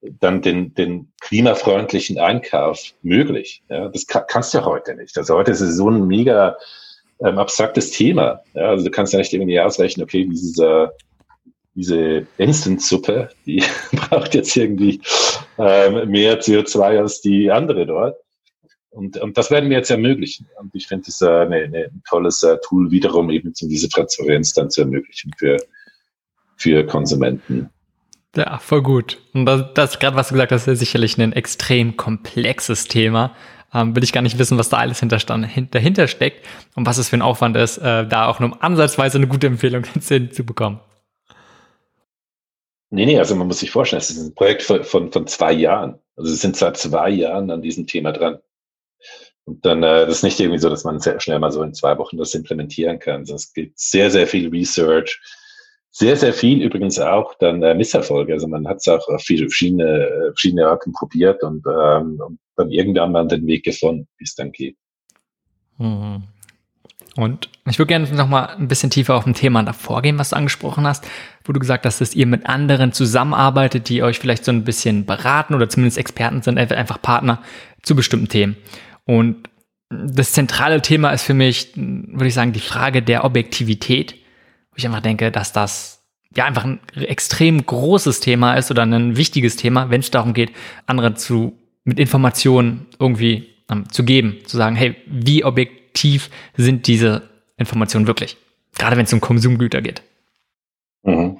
dann den, den klimafreundlichen Einkauf möglich. Ja, das kann, kannst du ja heute nicht. Also heute ist es so ein mega ähm, abstraktes Thema. Ja, also du kannst ja nicht irgendwie ausrechnen, okay, dieses, äh, diese Instant-Suppe, die braucht jetzt irgendwie ähm, mehr CO2 als die andere dort. Und, und das werden wir jetzt ermöglichen. Und ich finde es äh, eine, eine, ein tolles äh, Tool wiederum eben, um diese Transparenz dann zu ermöglichen für, für Konsumenten.
Ja, voll gut. Und das, das gerade, was du gesagt hast, ist sicherlich ein extrem komplexes Thema. Ähm, will ich gar nicht wissen, was da alles dahinter steckt und was es für ein Aufwand ist, äh, da auch nur ansatzweise eine gute Empfehlung zu bekommen.
Nee, nee, also man muss sich vorstellen, es ist ein Projekt von, von, von zwei Jahren. Also sie sind seit zwei Jahren an diesem Thema dran. Und dann, äh, das ist nicht irgendwie so, dass man sehr schnell mal so in zwei Wochen das implementieren kann. Also es gibt sehr, sehr viel Research, sehr, sehr viel übrigens auch dann äh, Misserfolge. Also man hat es auch auf viele verschiedene, verschiedene Arten probiert und, ähm, und dann irgendwann mal den Weg gefunden, wie es dann geht.
Mhm. Und ich würde gerne noch mal ein bisschen tiefer auf ein Thema davor gehen, was du angesprochen hast, wo du gesagt hast, dass ihr mit anderen zusammenarbeitet, die euch vielleicht so ein bisschen beraten oder zumindest Experten sind, einfach Partner zu bestimmten Themen. Und das zentrale Thema ist für mich, würde ich sagen, die Frage der Objektivität, wo ich einfach denke, dass das ja einfach ein extrem großes Thema ist oder ein wichtiges Thema, wenn es darum geht, andere zu mit Informationen irgendwie ähm, zu geben, zu sagen, hey, wie objektiv sind diese Informationen wirklich? Gerade wenn es um Konsumgüter geht. Mhm.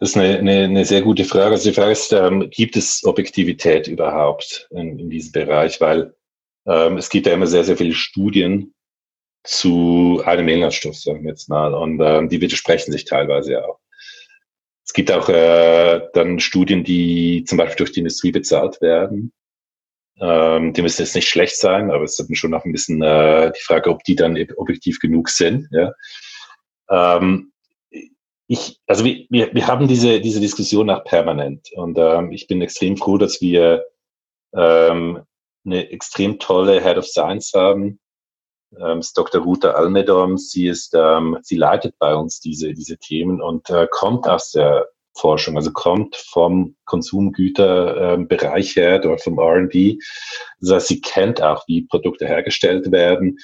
Das ist eine, eine, eine sehr gute Frage. Also die Frage ist, ähm, gibt es Objektivität überhaupt in, in diesem Bereich? Weil ähm, es gibt ja immer sehr, sehr viele Studien zu einem Inhaltsstoff, sagen wir jetzt mal, und ähm, die widersprechen sich teilweise auch. Es gibt auch äh, dann Studien, die zum Beispiel durch die Industrie bezahlt werden. Ähm, die müssen jetzt nicht schlecht sein, aber es ist dann schon noch ein bisschen äh, die Frage, ob die dann objektiv genug sind. Ja. Ähm, ich, also wir, wir, wir haben diese, diese Diskussion auch permanent und ähm, ich bin extrem froh, dass wir ähm, eine extrem tolle Head of Science haben. Ähm, Dr. Ruta Almedom. Sie ist, ähm, sie leitet bei uns diese, diese Themen und äh, kommt aus der Forschung, also kommt vom Konsumgüterbereich ähm, her, dort vom R&D. Das heißt, sie kennt auch, wie Produkte hergestellt werden,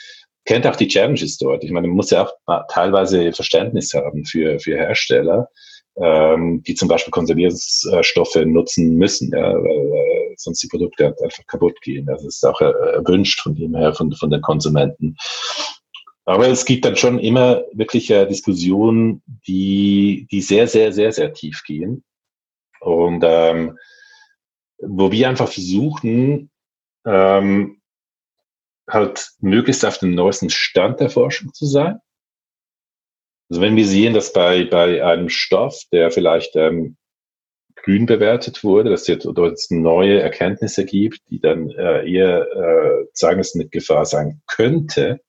kennt auch die Challenges dort. Ich meine, man muss ja auch teilweise Verständnis haben für, für Hersteller, ähm, die zum Beispiel Konservierungsstoffe nutzen müssen, ja, weil äh, sonst die Produkte halt einfach kaputt gehen. Das ist auch erwünscht von dem her, von, von den Konsumenten. Aber es gibt dann schon immer wirklich äh, Diskussionen, die, die sehr, sehr, sehr, sehr tief gehen. Und ähm, wo wir einfach versuchen, ähm, halt möglichst auf dem neuesten Stand der Forschung zu sein. Also wenn wir sehen, dass bei, bei einem Stoff, der vielleicht ähm, grün bewertet wurde, dass es dort neue Erkenntnisse gibt, die dann äh, eher äh, sagen, dass es eine Gefahr sein könnte,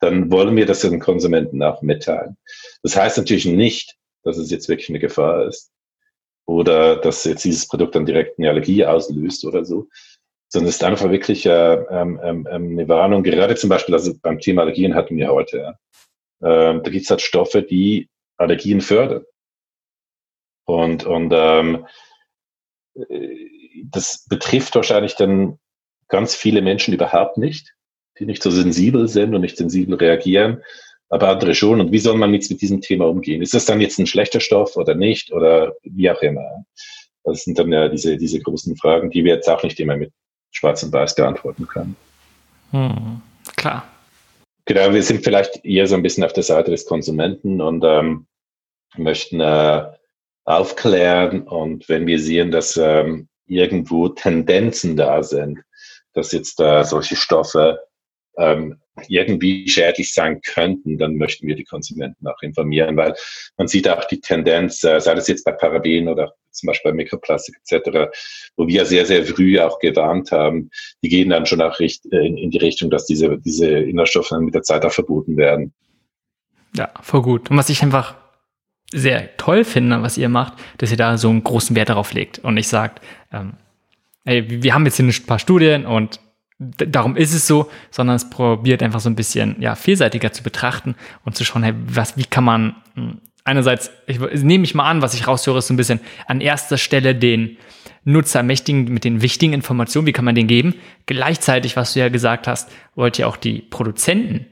dann wollen wir das den Konsumenten auch mitteilen. Das heißt natürlich nicht, dass es jetzt wirklich eine Gefahr ist oder dass jetzt dieses Produkt dann direkt eine Allergie auslöst oder so, sondern es ist einfach wirklich äh, ähm, ähm, ähm, eine Warnung. Gerade zum Beispiel, also beim Thema Allergien hatten wir heute, ja. ähm, da gibt es halt Stoffe, die Allergien fördern. Und, und ähm, äh, das betrifft wahrscheinlich dann ganz viele Menschen überhaupt nicht, die nicht so sensibel sind und nicht sensibel reagieren, aber andere schon. Und wie soll man jetzt mit diesem Thema umgehen? Ist das dann jetzt ein schlechter Stoff oder nicht oder wie auch immer? Das sind dann ja diese, diese großen Fragen, die wir jetzt auch nicht immer mit schwarz und weiß beantworten können.
Hm, klar.
Genau, wir sind vielleicht eher so ein bisschen auf der Seite des Konsumenten und ähm, möchten äh, aufklären und wenn wir sehen, dass ähm, irgendwo Tendenzen da sind, dass jetzt äh, solche Stoffe ähm, irgendwie schädlich sein könnten, dann möchten wir die Konsumenten auch informieren, weil man sieht auch die Tendenz, äh, sei das jetzt bei Paraben oder zum Beispiel bei Mikroplastik etc., wo wir sehr, sehr früh auch gewarnt haben, die gehen dann schon auch richt, äh, in, in die Richtung, dass diese, diese Inhaltsstoffe dann mit der Zeit auch verboten werden.
Ja, voll gut. Und was ich einfach sehr toll finde, was ihr macht, dass ihr da so einen großen Wert darauf legt und nicht sagt, ähm, ey, wir haben jetzt hier ein paar Studien und darum ist es so, sondern es probiert einfach so ein bisschen ja, vielseitiger zu betrachten und zu schauen, hey, was, wie kann man hm, einerseits, ich, nehme ich mal an, was ich raushöre, ist so ein bisschen an erster Stelle den Nutzer mächtigen mit den wichtigen Informationen, wie kann man den geben? Gleichzeitig, was du ja gesagt hast, wollt ihr auch die Produzenten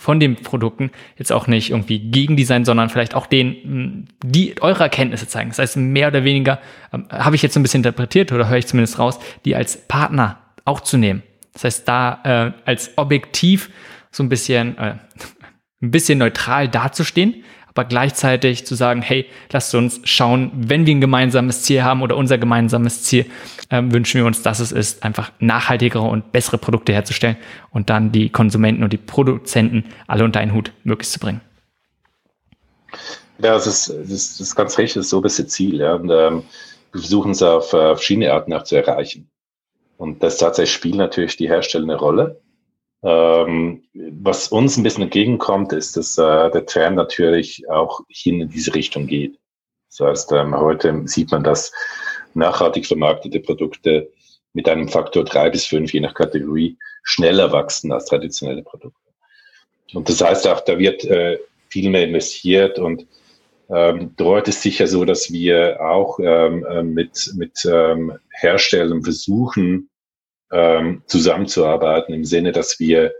von den Produkten jetzt auch nicht irgendwie gegen die sein, sondern vielleicht auch hm, die eure Erkenntnisse zeigen. Das heißt, mehr oder weniger, ähm, habe ich jetzt so ein bisschen interpretiert oder höre ich zumindest raus, die als Partner auch zu nehmen. Das heißt, da äh, als objektiv so ein bisschen, äh, ein bisschen neutral dazustehen, aber gleichzeitig zu sagen, hey, lasst uns schauen, wenn wir ein gemeinsames Ziel haben oder unser gemeinsames Ziel, äh, wünschen wir uns, dass es ist, einfach nachhaltigere und bessere Produkte herzustellen und dann die Konsumenten und die Produzenten alle unter einen Hut möglichst zu bringen.
Ja, das ist, das ist, das ist ganz richtig, das ist so ein bisschen Ziel. Ja. Und, ähm, wir versuchen es auf äh, verschiedene Arten auch zu erreichen. Und das tatsächlich spielt natürlich die Hersteller eine Rolle. Ähm, was uns ein bisschen entgegenkommt, ist, dass äh, der Trend natürlich auch hin in diese Richtung geht. Das heißt, ähm, heute sieht man, dass nachhaltig vermarktete Produkte mit einem Faktor drei bis fünf, je nach Kategorie, schneller wachsen als traditionelle Produkte. Und das heißt auch, da wird äh, viel mehr investiert und ähm, dort ist sicher so, dass wir auch ähm, äh, mit, mit ähm, Herstellern versuchen, ähm, zusammenzuarbeiten im Sinne, dass wir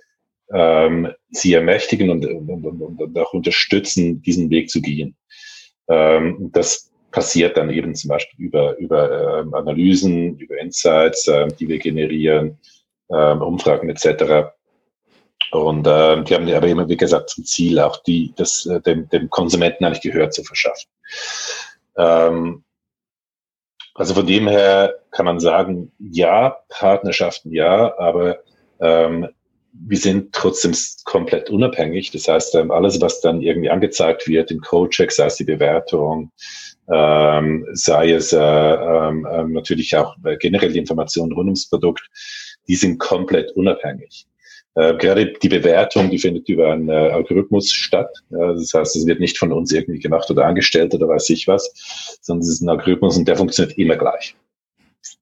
ähm, sie ermächtigen und, und, und, und, auch unterstützen, diesen Weg zu gehen. Ähm, das passiert dann eben zum Beispiel über, über ähm, Analysen, über Insights, äh, die wir generieren, äh, Umfragen etc. Und äh, die haben aber immer, wie gesagt, zum Ziel, auch die, das, äh, dem, dem Konsumenten eigentlich Gehör zu verschaffen. Ähm, also von dem her kann man sagen, ja, Partnerschaften ja, aber ähm, wir sind trotzdem komplett unabhängig. Das heißt, ähm, alles, was dann irgendwie angezeigt wird im Codecheck, sei es die Bewertung, ähm, sei es äh, ähm, ähm natürlich auch generell die Informationen rund ums Produkt, die sind komplett unabhängig. Äh, gerade die Bewertung, die findet über einen äh, Algorithmus statt. Ja, das heißt, es wird nicht von uns irgendwie gemacht oder angestellt oder weiß ich was, sondern es ist ein Algorithmus und der funktioniert immer gleich.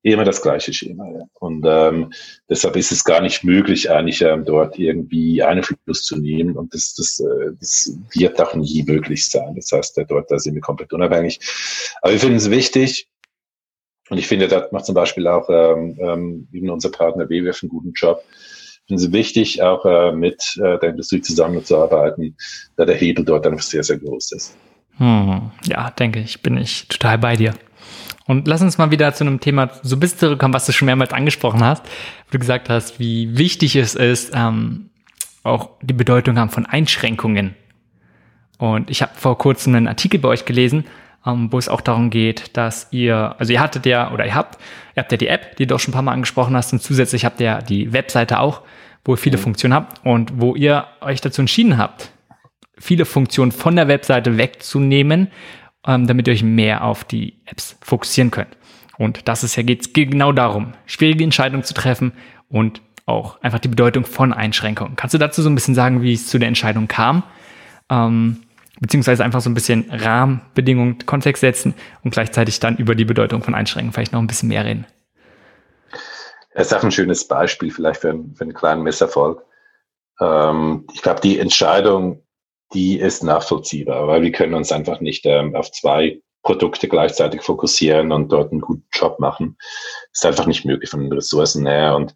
Immer das gleiche Schema. Ja. Und ähm, deshalb ist es gar nicht möglich, eigentlich ähm, dort irgendwie Einfluss zu nehmen. Und das, das, äh, das wird auch nie möglich sein. Das heißt, dort da sind wir komplett unabhängig. Aber wir finden es wichtig, und ich finde, da macht zum Beispiel auch ähm, ähm, eben unser Partner WWF einen guten Job, finde es wichtig, auch äh, mit äh, der Industrie zusammenzuarbeiten, da der Hebel dort einfach sehr, sehr groß ist.
Hm, ja, denke ich, bin ich total bei dir. Und lass uns mal wieder zu einem Thema so ein zurückkommen, was du schon mehrmals angesprochen hast, wo du gesagt hast, wie wichtig es ist, ähm, auch die Bedeutung haben von Einschränkungen. Und ich habe vor kurzem einen Artikel bei euch gelesen, ähm, wo es auch darum geht, dass ihr, also ihr hattet ja, oder ihr habt, ihr habt ja die App, die du auch schon ein paar Mal angesprochen hast, und zusätzlich habt ihr ja die Webseite auch, wo ihr viele mhm. Funktionen habt und wo ihr euch dazu entschieden habt, viele Funktionen von der Webseite wegzunehmen, ähm, damit ihr euch mehr auf die Apps fokussieren könnt. Und das ist ja geht genau darum, schwierige Entscheidungen zu treffen und auch einfach die Bedeutung von Einschränkungen. Kannst du dazu so ein bisschen sagen, wie es zu der Entscheidung kam? Ähm, beziehungsweise einfach so ein bisschen Rahmenbedingungen, Kontext setzen und gleichzeitig dann über die Bedeutung von Einschränkungen vielleicht noch ein bisschen mehr reden.
Das ist auch ein schönes Beispiel vielleicht für, einen, für einen kleinen Misserfolg. Ähm, ich glaube, die Entscheidung, die ist nachvollziehbar, weil wir können uns einfach nicht ähm, auf zwei Produkte gleichzeitig fokussieren und dort einen guten Job machen. Das ist einfach nicht möglich von den Ressourcen her. Und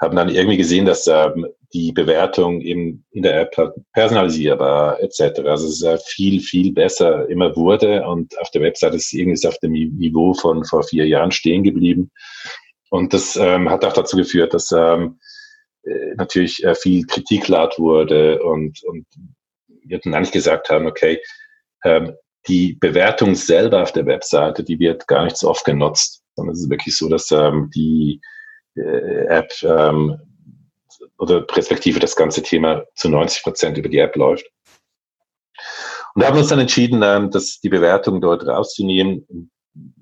haben dann irgendwie gesehen, dass ähm, die Bewertung eben in der App halt personalisierbar etc. Also es ist viel, viel besser immer wurde und auf der Website ist irgendwie auf dem Niveau von vor vier Jahren stehen geblieben. Und das ähm, hat auch dazu geführt, dass ähm, äh, natürlich äh, viel Kritik laut wurde und, und wir dann eigentlich gesagt haben, okay, ähm, die Bewertung selber auf der Webseite, die wird gar nicht so oft genutzt, sondern es ist wirklich so, dass ähm, die äh, App ähm, oder Perspektive das ganze Thema zu 90 Prozent über die App läuft. Und da haben wir uns dann entschieden, ähm, dass die Bewertung dort rauszunehmen.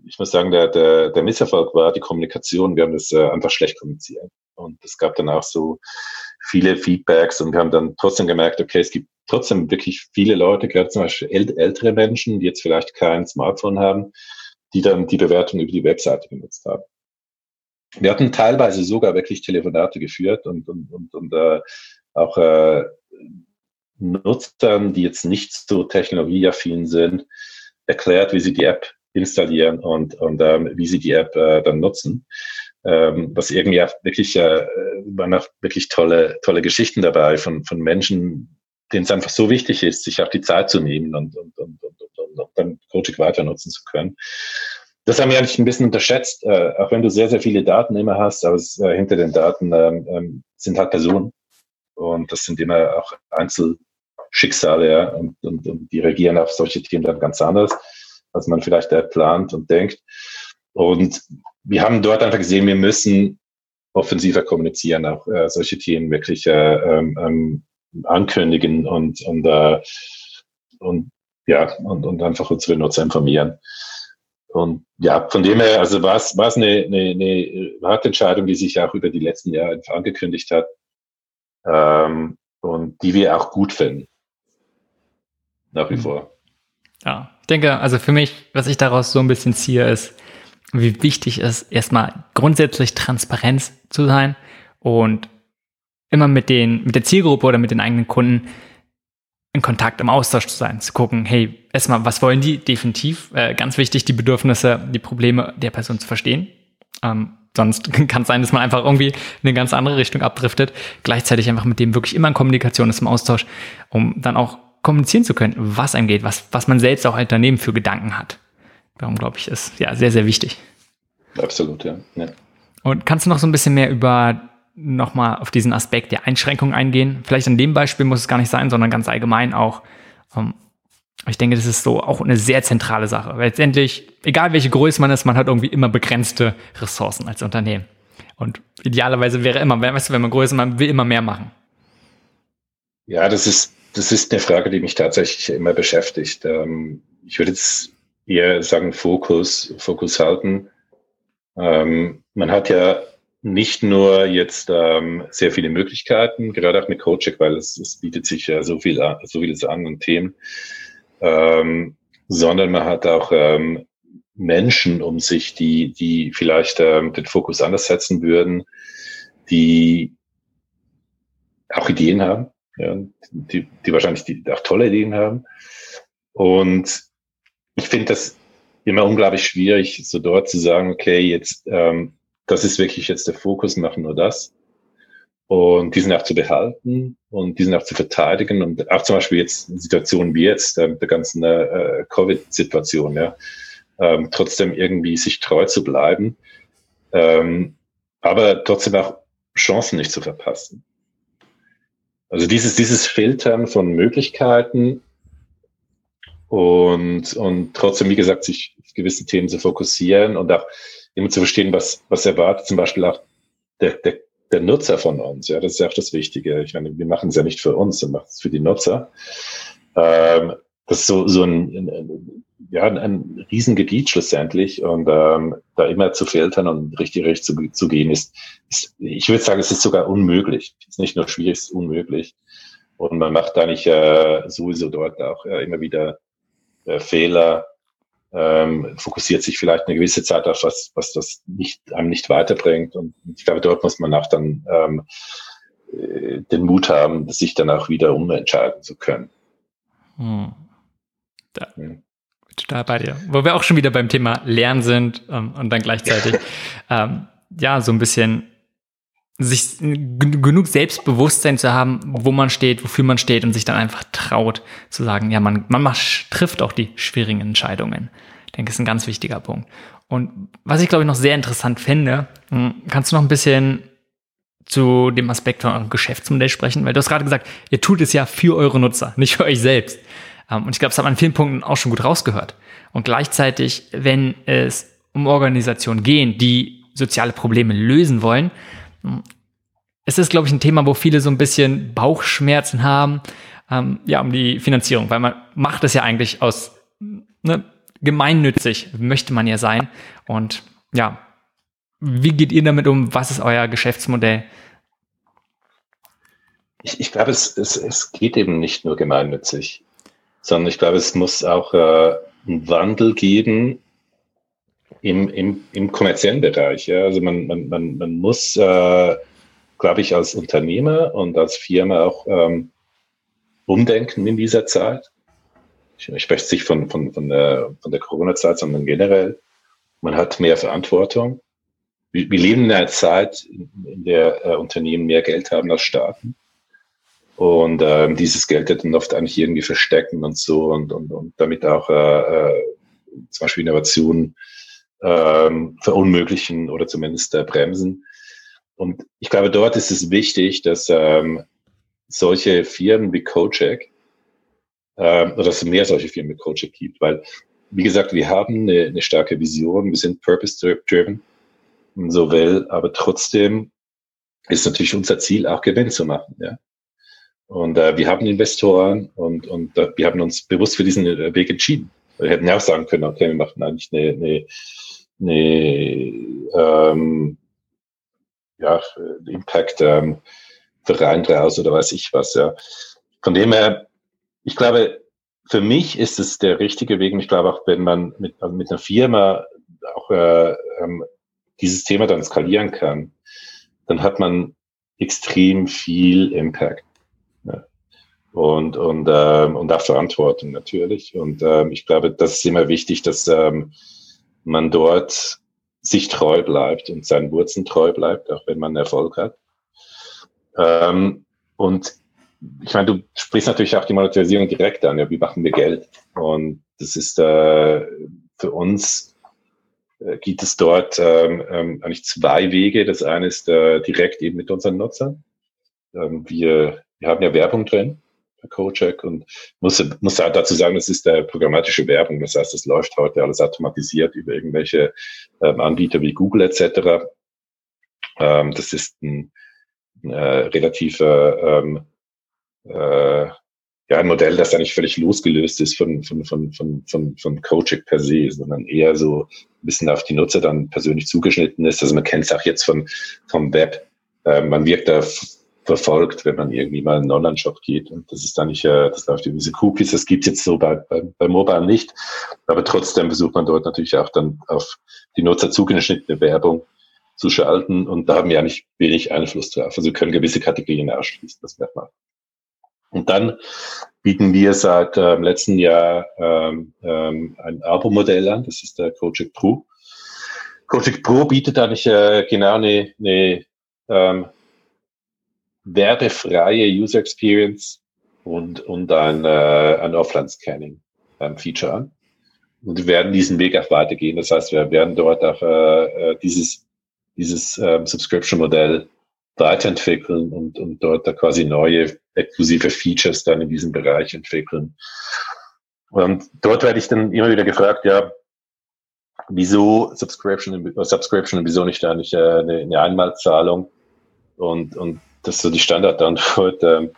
Ich muss sagen, der, der, der Misserfolg war die Kommunikation. Wir haben das äh, einfach schlecht kommuniziert. Und es gab dann auch so viele Feedbacks und wir haben dann trotzdem gemerkt, okay, es gibt trotzdem wirklich viele Leute, gerade zum Beispiel ältere Menschen, die jetzt vielleicht kein Smartphone haben, die dann die Bewertung über die Webseite genutzt haben. Wir hatten teilweise sogar wirklich Telefonate geführt und, und, und, und äh, auch äh, Nutzern, die jetzt nicht so technologieaffin sind, erklärt, wie sie die App installieren und, und ähm, wie sie die App äh, dann nutzen. Ähm, was irgendwie auch wirklich, äh, waren auch wirklich tolle, tolle Geschichten dabei von, von Menschen, denen es einfach so wichtig ist, sich auch die Zeit zu nehmen und, und, und, und, und, und dann Coaching weiter nutzen zu können. Das haben wir eigentlich ein bisschen unterschätzt, äh, auch wenn du sehr, sehr viele Daten immer hast, aber es, äh, hinter den Daten ähm, ähm, sind halt Personen. Und das sind immer auch Einzelschicksale, ja, und, und, und die reagieren auf solche Themen dann ganz anders, als man vielleicht äh, plant und denkt. Und wir haben dort einfach gesehen, wir müssen offensiver kommunizieren, auch äh, solche Themen wirklich äh, ähm, ähm ankündigen und, und, äh, und ja, und, und einfach unsere Nutzer informieren. Und ja, von dem her, also war es, war es eine, eine, eine harte Entscheidung, die sich auch über die letzten Jahre einfach angekündigt hat ähm, und die wir auch gut finden. Nach wie mhm. vor.
Ja, ich denke, also für mich, was ich daraus so ein bisschen ziehe, ist, wie wichtig es erstmal grundsätzlich Transparenz zu sein und immer mit den, mit der Zielgruppe oder mit den eigenen Kunden in Kontakt, im Austausch zu sein, zu gucken, hey, erstmal, was wollen die? Definitiv, äh, ganz wichtig, die Bedürfnisse, die Probleme der Person zu verstehen. Ähm, sonst kann es sein, dass man einfach irgendwie in eine ganz andere Richtung abdriftet. Gleichzeitig einfach mit dem wirklich immer in Kommunikation ist, im Austausch, um dann auch kommunizieren zu können, was einem geht, was, was man selbst auch als Unternehmen für Gedanken hat. Darum glaube ich, ist ja sehr, sehr wichtig.
Absolut, ja. ja.
Und kannst du noch so ein bisschen mehr über nochmal auf diesen Aspekt der Einschränkung eingehen? Vielleicht an dem Beispiel muss es gar nicht sein, sondern ganz allgemein auch. Ähm, ich denke, das ist so auch eine sehr zentrale Sache. Letztendlich, egal welche Größe man ist, man hat irgendwie immer begrenzte Ressourcen als Unternehmen. Und idealerweise wäre immer, weißt du, wenn man größer ist, man will immer mehr machen.
Ja, das ist, das ist eine Frage, die mich tatsächlich immer beschäftigt. Ähm, ich würde jetzt eher sagen, Fokus, Fokus halten. Ähm, man hat ja nicht nur jetzt ähm, sehr viele Möglichkeiten, gerade auch mit Coaching, weil es, es bietet sich ja so viel an, so vieles an und Themen, ähm, sondern man hat auch ähm, Menschen um sich, die, die vielleicht ähm, den Fokus anders setzen würden, die auch Ideen haben, ja, die, die wahrscheinlich die, auch tolle Ideen haben. Und ich finde das immer unglaublich schwierig, so dort zu sagen, okay, jetzt ähm, das ist wirklich jetzt der Fokus, machen nur das. Und diesen auch zu behalten und diesen auch zu verteidigen und auch zum Beispiel jetzt Situationen wie jetzt, äh, der ganzen äh, Covid-Situation, ja, ähm, trotzdem irgendwie sich treu zu bleiben, ähm, aber trotzdem auch Chancen nicht zu verpassen. Also dieses, dieses Filtern von Möglichkeiten und, und trotzdem, wie gesagt, sich auf gewisse Themen zu fokussieren und auch immer zu verstehen, was, was erwartet zum Beispiel auch der, der, der Nutzer von uns. Ja, das ist ja auch das Wichtige. Ich meine, wir machen es ja nicht für uns, wir machen es für die Nutzer. Ähm, das ist so, so ein, ein, ja, ein Riesengebiet schlussendlich und ähm, da immer zu filtern und richtig richtig zu, zu gehen ist, ist, ich würde sagen, es ist sogar unmöglich. Es ist nicht nur schwierig, es ist unmöglich. Und man macht da nicht äh, sowieso dort auch äh, immer wieder äh, Fehler, ähm, fokussiert sich vielleicht eine gewisse Zeit auf was, was das nicht, einem nicht weiterbringt. Und ich glaube, dort muss man auch dann ähm, äh, den Mut haben, sich dann auch wieder umentscheiden zu können. Hm.
Da. Hm. Total bei dir. Wo wir auch schon wieder beim Thema Lernen sind ähm, und dann gleichzeitig ähm, ja so ein bisschen sich genug Selbstbewusstsein zu haben, wo man steht, wofür man steht und sich dann einfach traut zu sagen, ja, man, man macht, trifft auch die schwierigen Entscheidungen. Ich denke, ist ein ganz wichtiger Punkt. Und was ich glaube ich noch sehr interessant finde, hm, kannst du noch ein bisschen zu dem Aspekt von eurem Geschäftsmodell sprechen? Weil du hast gerade gesagt, ihr tut es ja für eure Nutzer, nicht für euch selbst. Ähm, und ich glaube, das hat man an vielen Punkten auch schon gut rausgehört. Und gleichzeitig, wenn es um Organisationen gehen, die soziale Probleme lösen wollen, es ist, glaube ich, ein Thema, wo viele so ein bisschen Bauchschmerzen haben, ähm, ja, um die Finanzierung, weil man macht es ja eigentlich aus ne, gemeinnützig, möchte man ja sein. Und ja, wie geht ihr damit um? Was ist euer Geschäftsmodell?
Ich, ich glaube, es, es, es geht eben nicht nur gemeinnützig, sondern ich glaube, es muss auch äh, einen Wandel geben im, im, im kommerziellen Bereich. Ja? Also man, man, man, man muss, äh, glaube ich, als Unternehmer und als Firma auch ähm, umdenken in dieser Zeit. Ich, ich spreche nicht von, von, von der, von der Corona-Zeit, sondern generell. Man hat mehr Verantwortung. Wir, wir leben in einer Zeit, in, der äh, Unternehmen mehr Geld haben als Staaten. Und ähm, dieses Geld dann oft eigentlich irgendwie verstecken und so und, und, und damit auch äh, äh, zum Beispiel Innovationen ähm, verunmöglichen oder zumindest äh, bremsen. Und ich glaube, dort ist es wichtig, dass ähm, solche Firmen wie Cocheck ähm, oder dass es mehr solche Firmen wie Cocheck gibt, weil, wie gesagt, wir haben eine, eine starke Vision, wir sind purpose-driven so will, aber trotzdem ist natürlich unser Ziel, auch Gewinn zu machen. Ja? Und äh, wir haben Investoren und, und äh, wir haben uns bewusst für diesen äh, Weg entschieden. Wir hätten ja auch sagen können, okay, wir machen eigentlich eine, eine, eine ähm, ja, Impact ähm, Verein draus oder weiß ich was. Ja. Von dem her, ich glaube, für mich ist es der richtige Weg. Und ich glaube auch, wenn man mit, mit einer Firma auch äh, ähm, dieses Thema dann skalieren kann, dann hat man extrem viel Impact und, und, ähm, und auch Verantwortung natürlich. Und ähm, ich glaube, das ist immer wichtig, dass ähm, man dort sich treu bleibt und seinen Wurzeln treu bleibt, auch wenn man Erfolg hat. Ähm, und ich meine, du sprichst natürlich auch die Monetarisierung direkt an. Ja, wie machen wir Geld? Und das ist äh, für uns äh, gibt es dort ähm, ähm, eigentlich zwei Wege. Das eine ist äh, direkt eben mit unseren Nutzern. Ähm, wir, wir haben ja Werbung drin Kojak und muss, muss halt dazu sagen, das ist der programmatische Werbung. Das heißt, es läuft heute alles automatisiert über irgendwelche ähm, Anbieter wie Google etc. Ähm, das ist ein, äh, relativer ähm, äh, ja, ein Modell, das eigentlich völlig losgelöst ist von, von, von, von, von, von Coaching per se, sondern eher so ein bisschen auf die Nutzer dann persönlich zugeschnitten ist. Also man kennt es auch jetzt von, vom Web. Äh, man wirkt da verfolgt, wenn man irgendwie mal in einen Online-Shop geht. Und das ist dann nicht, äh, das läuft über diese Cookies, das gibt's jetzt so bei, bei, bei Mobile nicht. Aber trotzdem besucht man dort natürlich auch dann auf die Nutzer zugeschnittene Werbung zu schalten. Und da haben wir eigentlich wenig Einfluss drauf. Also können gewisse Kategorien ausschließen, das merkt man. Und dann bieten wir seit ähm, letzten Jahr ähm, ähm, ein Abo-Modell an, das ist der Project Pro. Project Pro bietet eigentlich äh, genau eine, eine ähm, werbefreie User Experience und, und ein, äh, ein Offline-Scanning-Feature an. Und wir werden diesen Weg auch weitergehen. Das heißt, wir werden dort auch äh, äh dieses, dieses ähm, Subscription-Modell weiterentwickeln und, und dort da quasi neue exklusive Features dann in diesem Bereich entwickeln. Und dort werde ich dann immer wieder gefragt, ja, wieso Subscription, Subscription und wieso nicht eigentlich äh, eine, eine Einmalzahlung? Und, und das ist so die Standardantwort, ähm,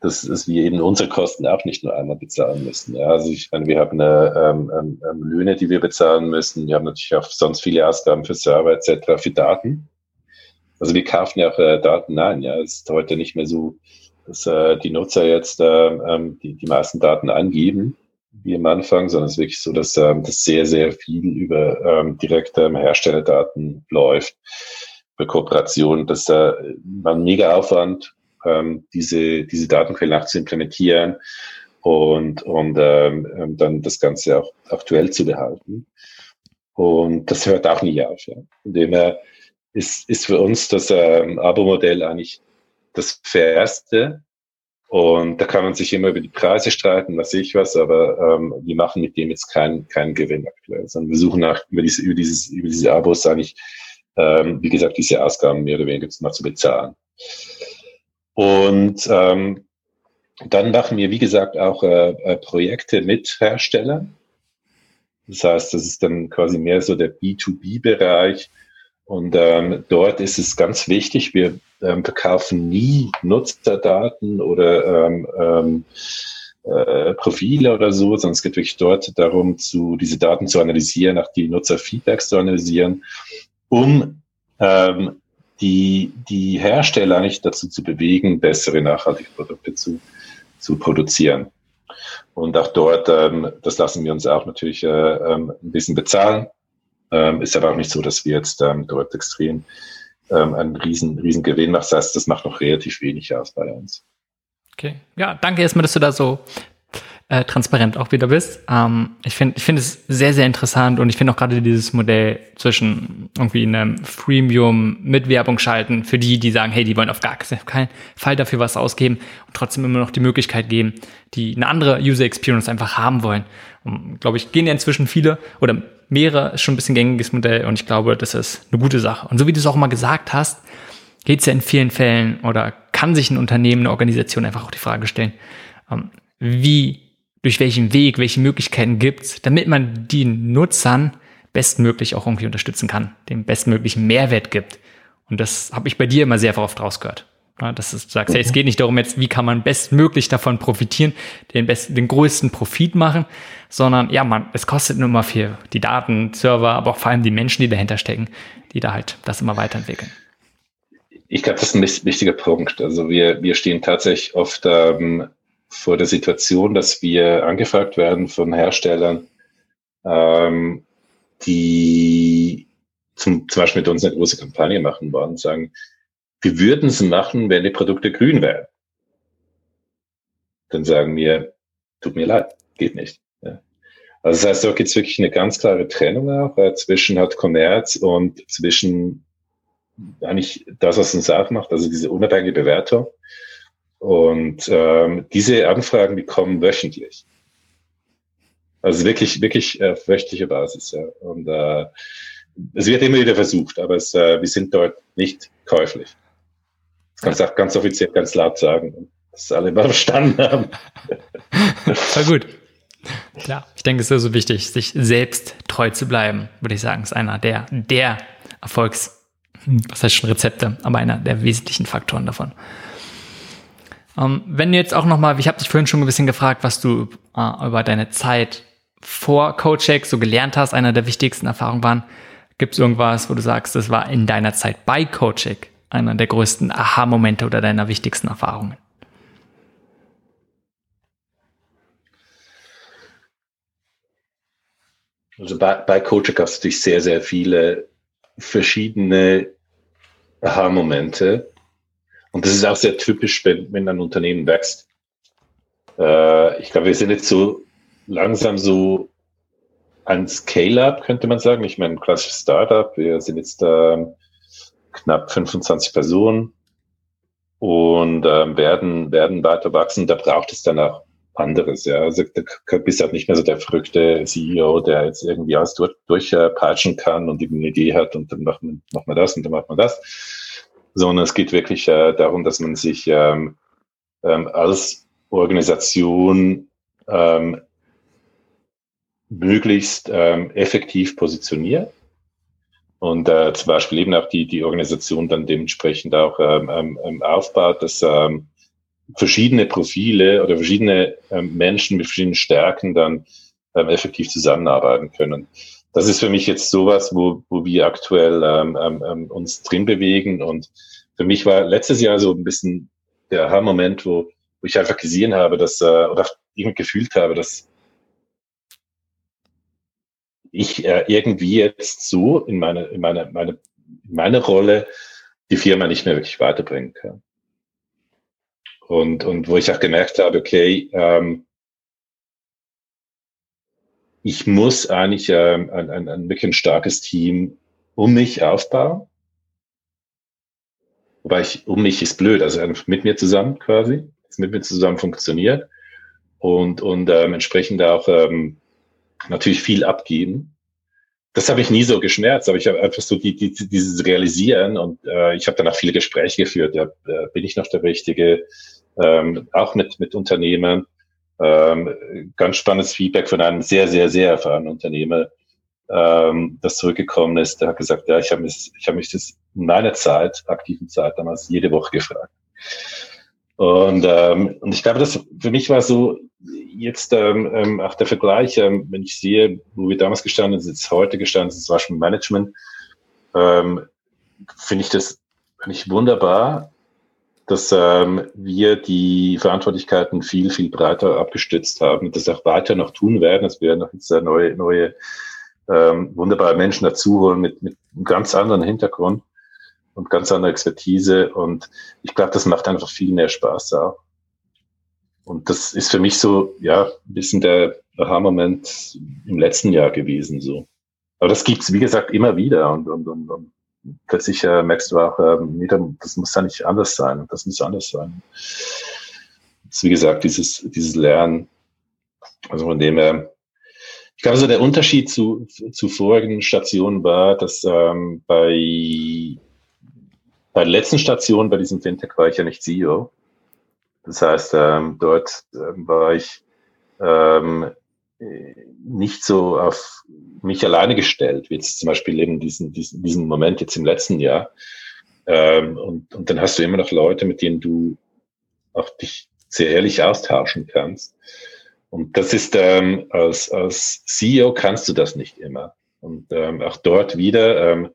dass, dass wir eben unsere Kosten auch nicht nur einmal bezahlen müssen. Ja, also ich meine, wir haben eine, ähm, ähm, ähm, Löhne, die wir bezahlen müssen. Wir haben natürlich auch sonst viele Ausgaben für Server etc., für Daten. Also wir kaufen ja auch äh, Daten ein. Ja, es ist heute nicht mehr so, dass äh, die Nutzer jetzt äh, ähm, die, die meisten Daten angeben wie am Anfang, sondern es ist wirklich so, dass ähm, das sehr, sehr viel über ähm, direkte ähm, Herstellerdaten läuft bei Kooperationen, dass da ein mega Aufwand, ähm, diese, diese Datenquellen auch zu implementieren und, und ähm, ähm, dann das Ganze auch aktuell zu behalten. Und das hört auch nie auf. Ja. Von dem her ist, ist für uns das ähm, Abo-Modell eigentlich das Fairste. Und da kann man sich immer über die Preise streiten, was ich was, aber ähm, wir machen mit dem jetzt keinen keinen Gewinn aktuell, sondern wir suchen nach über diese über dieses über diese Abos eigentlich ähm, wie gesagt, diese Ausgaben mehr oder weniger mal zu bezahlen. Und ähm, dann machen wir, wie gesagt, auch äh, äh, Projekte mit Herstellern. Das heißt, das ist dann quasi mehr so der B2B-Bereich. Und ähm, dort ist es ganz wichtig, wir, ähm, verkaufen nie Nutzerdaten oder ähm, ähm, äh, Profile oder so, sondern es geht wirklich dort darum, zu, diese Daten zu analysieren, auch die Nutzerfeedbacks zu analysieren, um ähm, die, die Hersteller eigentlich dazu zu bewegen, bessere nachhaltige Produkte zu, zu produzieren. Und auch dort, ähm, das lassen wir uns auch natürlich äh, ähm, ein bisschen bezahlen. Ähm, ist aber auch nicht so, dass wir jetzt ähm, dort extrem ähm, einen riesen, riesen Gewinn machen. Das heißt, das macht noch relativ wenig aus bei uns.
Okay. Ja, danke erstmal, dass du da so äh, transparent auch wieder bist. Ähm, ich finde ich finde es sehr, sehr interessant und ich finde auch gerade dieses Modell zwischen irgendwie einem Freemium mit Werbung schalten für die, die sagen, hey, die wollen auf gar keinen Fall dafür was ausgeben und trotzdem immer noch die Möglichkeit geben, die eine andere User Experience einfach haben wollen. Glaube ich, gehen ja inzwischen viele oder mehrere, ist schon ein bisschen gängiges Modell und ich glaube, das ist eine gute Sache. Und so wie du es auch mal gesagt hast, geht es ja in vielen Fällen oder kann sich ein Unternehmen, eine Organisation einfach auch die Frage stellen, ähm, wie durch welchen Weg, welche Möglichkeiten gibt's, damit man die Nutzern bestmöglich auch irgendwie unterstützen kann, den bestmöglichen Mehrwert gibt. Und das habe ich bei dir immer sehr oft rausgehört. Ja, dass du sagst, hey, es geht nicht darum jetzt, wie kann man bestmöglich davon profitieren, den besten, den größten Profit machen, sondern ja, man, es kostet nur mal viel die Daten, Server, aber auch vor allem die Menschen, die dahinter stecken, die da halt das immer weiterentwickeln.
Ich glaube, das ist ein wichtiger Punkt. Also wir, wir stehen tatsächlich oft ähm, vor der Situation, dass wir angefragt werden von Herstellern, ähm, die zum, zum Beispiel mit uns eine große Kampagne machen wollen und sagen, wir würden es machen, wenn die Produkte grün wären. Dann sagen wir, tut mir leid, geht nicht. Ja. Also das heißt, da gibt es wirklich eine ganz klare Trennung auch äh, zwischen halt Kommerz und zwischen eigentlich das, was uns auch macht, also diese unabhängige Bewertung. Und ähm, diese Anfragen, die kommen wöchentlich. Also wirklich, wirklich äh, wöchentliche Basis. Ja. Und äh, es wird immer wieder versucht, aber es, äh, wir sind dort nicht käuflich. Das kannst du auch ganz offiziell, ganz laut sagen, dass alle mal verstanden haben.
Voll gut. Ja, ich denke, es ist so wichtig, sich selbst treu zu bleiben, würde ich sagen, ist einer der, der Erfolgs, was heißt schon Rezepte, aber einer der wesentlichen Faktoren davon. Ähm, wenn du jetzt auch nochmal, ich habe dich vorhin schon ein bisschen gefragt, was du äh, über deine Zeit vor Coacheck so gelernt hast, einer der wichtigsten Erfahrungen waren. Gibt es irgendwas, wo du sagst, das war in deiner Zeit bei Coacheck einer der größten Aha-Momente oder deiner wichtigsten Erfahrungen?
Also bei, bei Coaching hast du natürlich sehr, sehr viele verschiedene Aha-Momente. Und das ist auch sehr typisch, wenn, wenn ein Unternehmen wächst. Äh, ich glaube, wir sind jetzt so langsam so ein Scale-up, könnte man sagen. Ich meine, ein klassisches Startup. Wir sind jetzt äh, knapp 25 Personen und äh, werden, werden weiter wachsen. Da braucht es dann auch anderes. Ja. Also da bist halt nicht mehr so der verrückte CEO, der jetzt irgendwie alles durch, durchpeitschen kann und eine Idee hat und dann macht man, macht man das und dann macht man das sondern es geht wirklich äh, darum, dass man sich ähm, ähm, als Organisation ähm, möglichst ähm, effektiv positioniert und äh, zum Beispiel eben auch die, die Organisation dann dementsprechend auch ähm, ähm, aufbaut, dass verschiedene Profile oder verschiedene Menschen mit verschiedenen Stärken dann effektiv zusammenarbeiten können das ist für mich jetzt sowas, wo, wo wir aktuell ähm, ähm, uns drin bewegen. Und für mich war letztes Jahr so ein bisschen der Aha-Moment, wo, wo ich einfach gesehen habe, dass, äh, oder irgendwie gefühlt habe, dass ich äh, irgendwie jetzt so in meine, in meine, meine, in meine Rolle die Firma nicht mehr wirklich weiterbringen kann. Und, und wo ich auch gemerkt habe, okay, ähm, ich muss eigentlich ähm, ein, ein, ein wirklich ein starkes Team um mich aufbauen. Wobei ich, um mich ist blöd, also mit mir zusammen quasi, mit mir zusammen funktioniert und, und ähm, entsprechend auch ähm, natürlich viel abgeben. Das habe ich nie so geschmerzt, aber ich habe einfach so die, die, dieses Realisieren und äh, ich habe danach viele Gespräche geführt. Ja, äh, bin ich noch der Richtige? Ähm, auch mit, mit Unternehmen ähm, ganz spannendes Feedback von einem sehr, sehr, sehr erfahrenen Unternehmer, ähm, das zurückgekommen ist, der hat gesagt, ja, ich habe mich, ich habe mich das meiner Zeit, aktiven Zeit damals, jede Woche gefragt. Und, ähm, und ich glaube, das für mich war so jetzt ähm, ähm, auch der Vergleich, ähm, wenn ich sehe, wo wir damals gestanden sind, jetzt heute gestanden sind, zum Beispiel Management, ähm, finde ich das finde ich wunderbar, dass ähm, wir die Verantwortlichkeiten viel, viel breiter abgestützt haben, das auch weiter noch tun werden. dass wir noch jetzt neue, neue ähm, wunderbare Menschen dazu holen mit, mit einem ganz anderen Hintergrund und ganz anderer Expertise. Und ich glaube, das macht einfach viel mehr Spaß auch. Und das ist für mich so, ja, ein bisschen der Aha-Moment im letzten Jahr gewesen, so. Aber das gibt's wie gesagt, immer wieder und, und, und, und plötzlich äh, merkst du auch, äh, nee, das muss ja nicht anders sein, das muss anders sein. Das ist, wie gesagt, dieses, dieses Lernen. Also von dem her, ich glaube, so der Unterschied zu, zu vorigen Stationen war, dass ähm, bei, bei der letzten Station, bei diesem Fintech, war ich ja nicht CEO. Das heißt, ähm, dort ähm, war ich ähm, nicht so auf mich alleine gestellt, wie jetzt zum Beispiel eben diesen, diesen, diesen Moment jetzt im letzten Jahr. Ähm, und, und dann hast du immer noch Leute, mit denen du auch dich sehr ehrlich austauschen kannst. Und das ist ähm, als, als CEO kannst du das nicht immer. Und ähm, auch dort wieder ähm,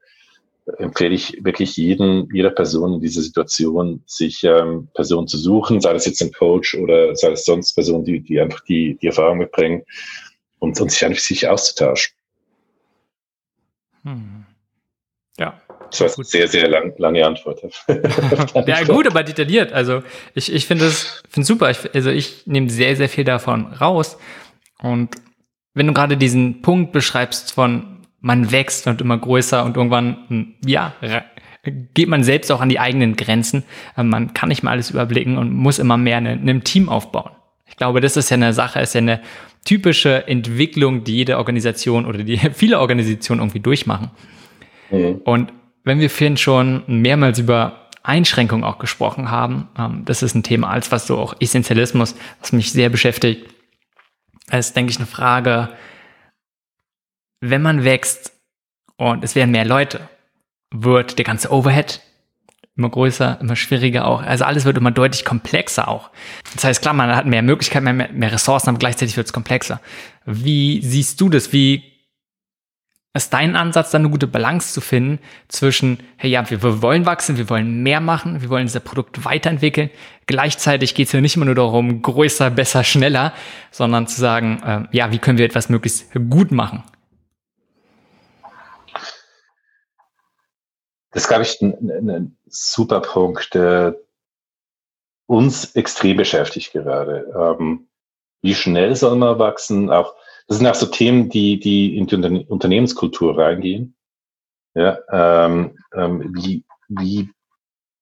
empfehle ich wirklich jeden, jeder Person in dieser Situation, sich ähm, Personen zu suchen, sei das jetzt ein Coach oder sei es sonst Personen, die, die einfach die, die Erfahrung mitbringen und, und sich einfach sich auszutauschen.
Hm. Ja.
Das war eine sehr, sehr lang, lange Antwort.
ja, gut, aber detailliert. Also ich, ich finde es find super. Ich, also ich nehme sehr, sehr viel davon raus. Und wenn du gerade diesen Punkt beschreibst von man wächst und immer größer und irgendwann, hm, ja, geht man selbst auch an die eigenen Grenzen. Ähm, man kann nicht mehr alles überblicken und muss immer mehr in einem Team aufbauen. Ich glaube, das ist ja eine Sache, ist ja eine typische Entwicklung, die jede Organisation oder die viele Organisationen irgendwie durchmachen. Mhm. Und wenn wir vorhin schon mehrmals über Einschränkungen auch gesprochen haben, ähm, das ist ein Thema, als was so auch Essentialismus, was mich sehr beschäftigt, ist, denke ich, eine Frage, wenn man wächst und es werden mehr Leute, wird der ganze Overhead immer größer, immer schwieriger auch. Also alles wird immer deutlich komplexer auch. Das heißt, klar, man hat mehr Möglichkeiten, mehr, mehr Ressourcen, aber gleichzeitig wird es komplexer. Wie siehst du das? Wie ist dein Ansatz, dann eine gute Balance zu finden zwischen, hey ja, wir, wir wollen wachsen, wir wollen mehr machen, wir wollen unser Produkt weiterentwickeln. Gleichzeitig geht es ja nicht immer nur darum, größer, besser, schneller, sondern zu sagen, äh, ja, wie können wir etwas möglichst gut machen?
Das glaube ich ein, ein, ein super Punkt, der uns extrem beschäftigt gerade. Ähm, wie schnell soll man wachsen? Auch das sind auch so Themen, die die in die Unternehmenskultur reingehen. Ja, ähm, ähm, wie wie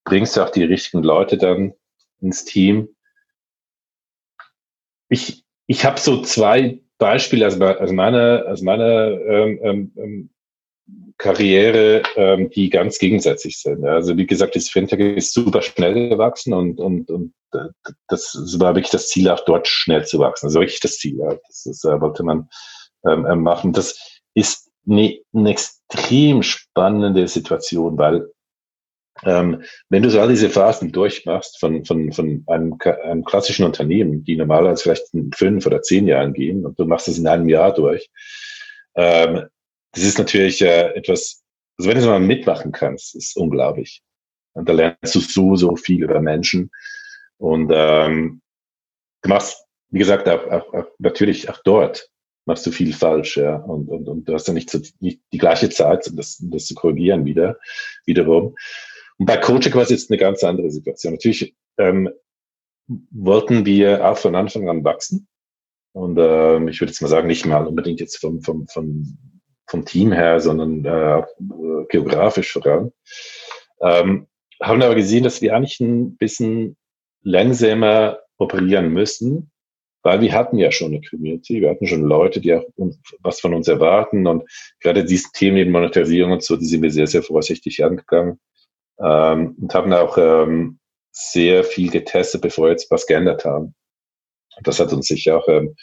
bringst du auch die richtigen Leute dann ins Team? Ich ich habe so zwei Beispiele aus, aus meiner aus meiner ähm, ähm, ähm Karriere, ähm, die ganz gegensätzlich sind. Also wie gesagt, das Fintech ist super schnell gewachsen und, und, und äh, das war wirklich das Ziel, auch dort schnell zu wachsen. Also wirklich das Ziel. Das ist, äh, wollte man ähm, äh, machen. Das ist eine, eine extrem spannende Situation, weil ähm, wenn du so all diese Phasen durchmachst von, von, von einem, einem klassischen Unternehmen, die normalerweise vielleicht in fünf oder zehn Jahren gehen und du machst es in einem Jahr durch, ähm, das ist natürlich äh, etwas, also wenn du es mal mitmachen kannst, ist unglaublich. Und da lernst du so, so viel über Menschen. Und ähm, du machst, wie gesagt, auch, auch, auch natürlich auch dort machst du viel falsch, ja. Und, und, und du hast ja nicht, so, nicht die gleiche Zeit, um das, um das zu korrigieren wieder, wiederum. Und bei Coaching war es jetzt eine ganz andere Situation. Natürlich ähm, wollten wir auch von Anfang an wachsen. Und ähm, ich würde jetzt mal sagen, nicht mal unbedingt jetzt vom, vom, vom vom Team her, sondern äh, geografisch voran. Ähm, haben aber gesehen, dass wir eigentlich ein bisschen langsamer operieren müssen, weil wir hatten ja schon eine Community, wir hatten schon Leute, die auch was von uns erwarten und gerade diese Themen in Monetarisierung und so, die sind wir sehr, sehr vorsichtig angegangen ähm, und haben auch ähm, sehr viel getestet, bevor wir jetzt was geändert haben. Das hat uns sicher auch ähm,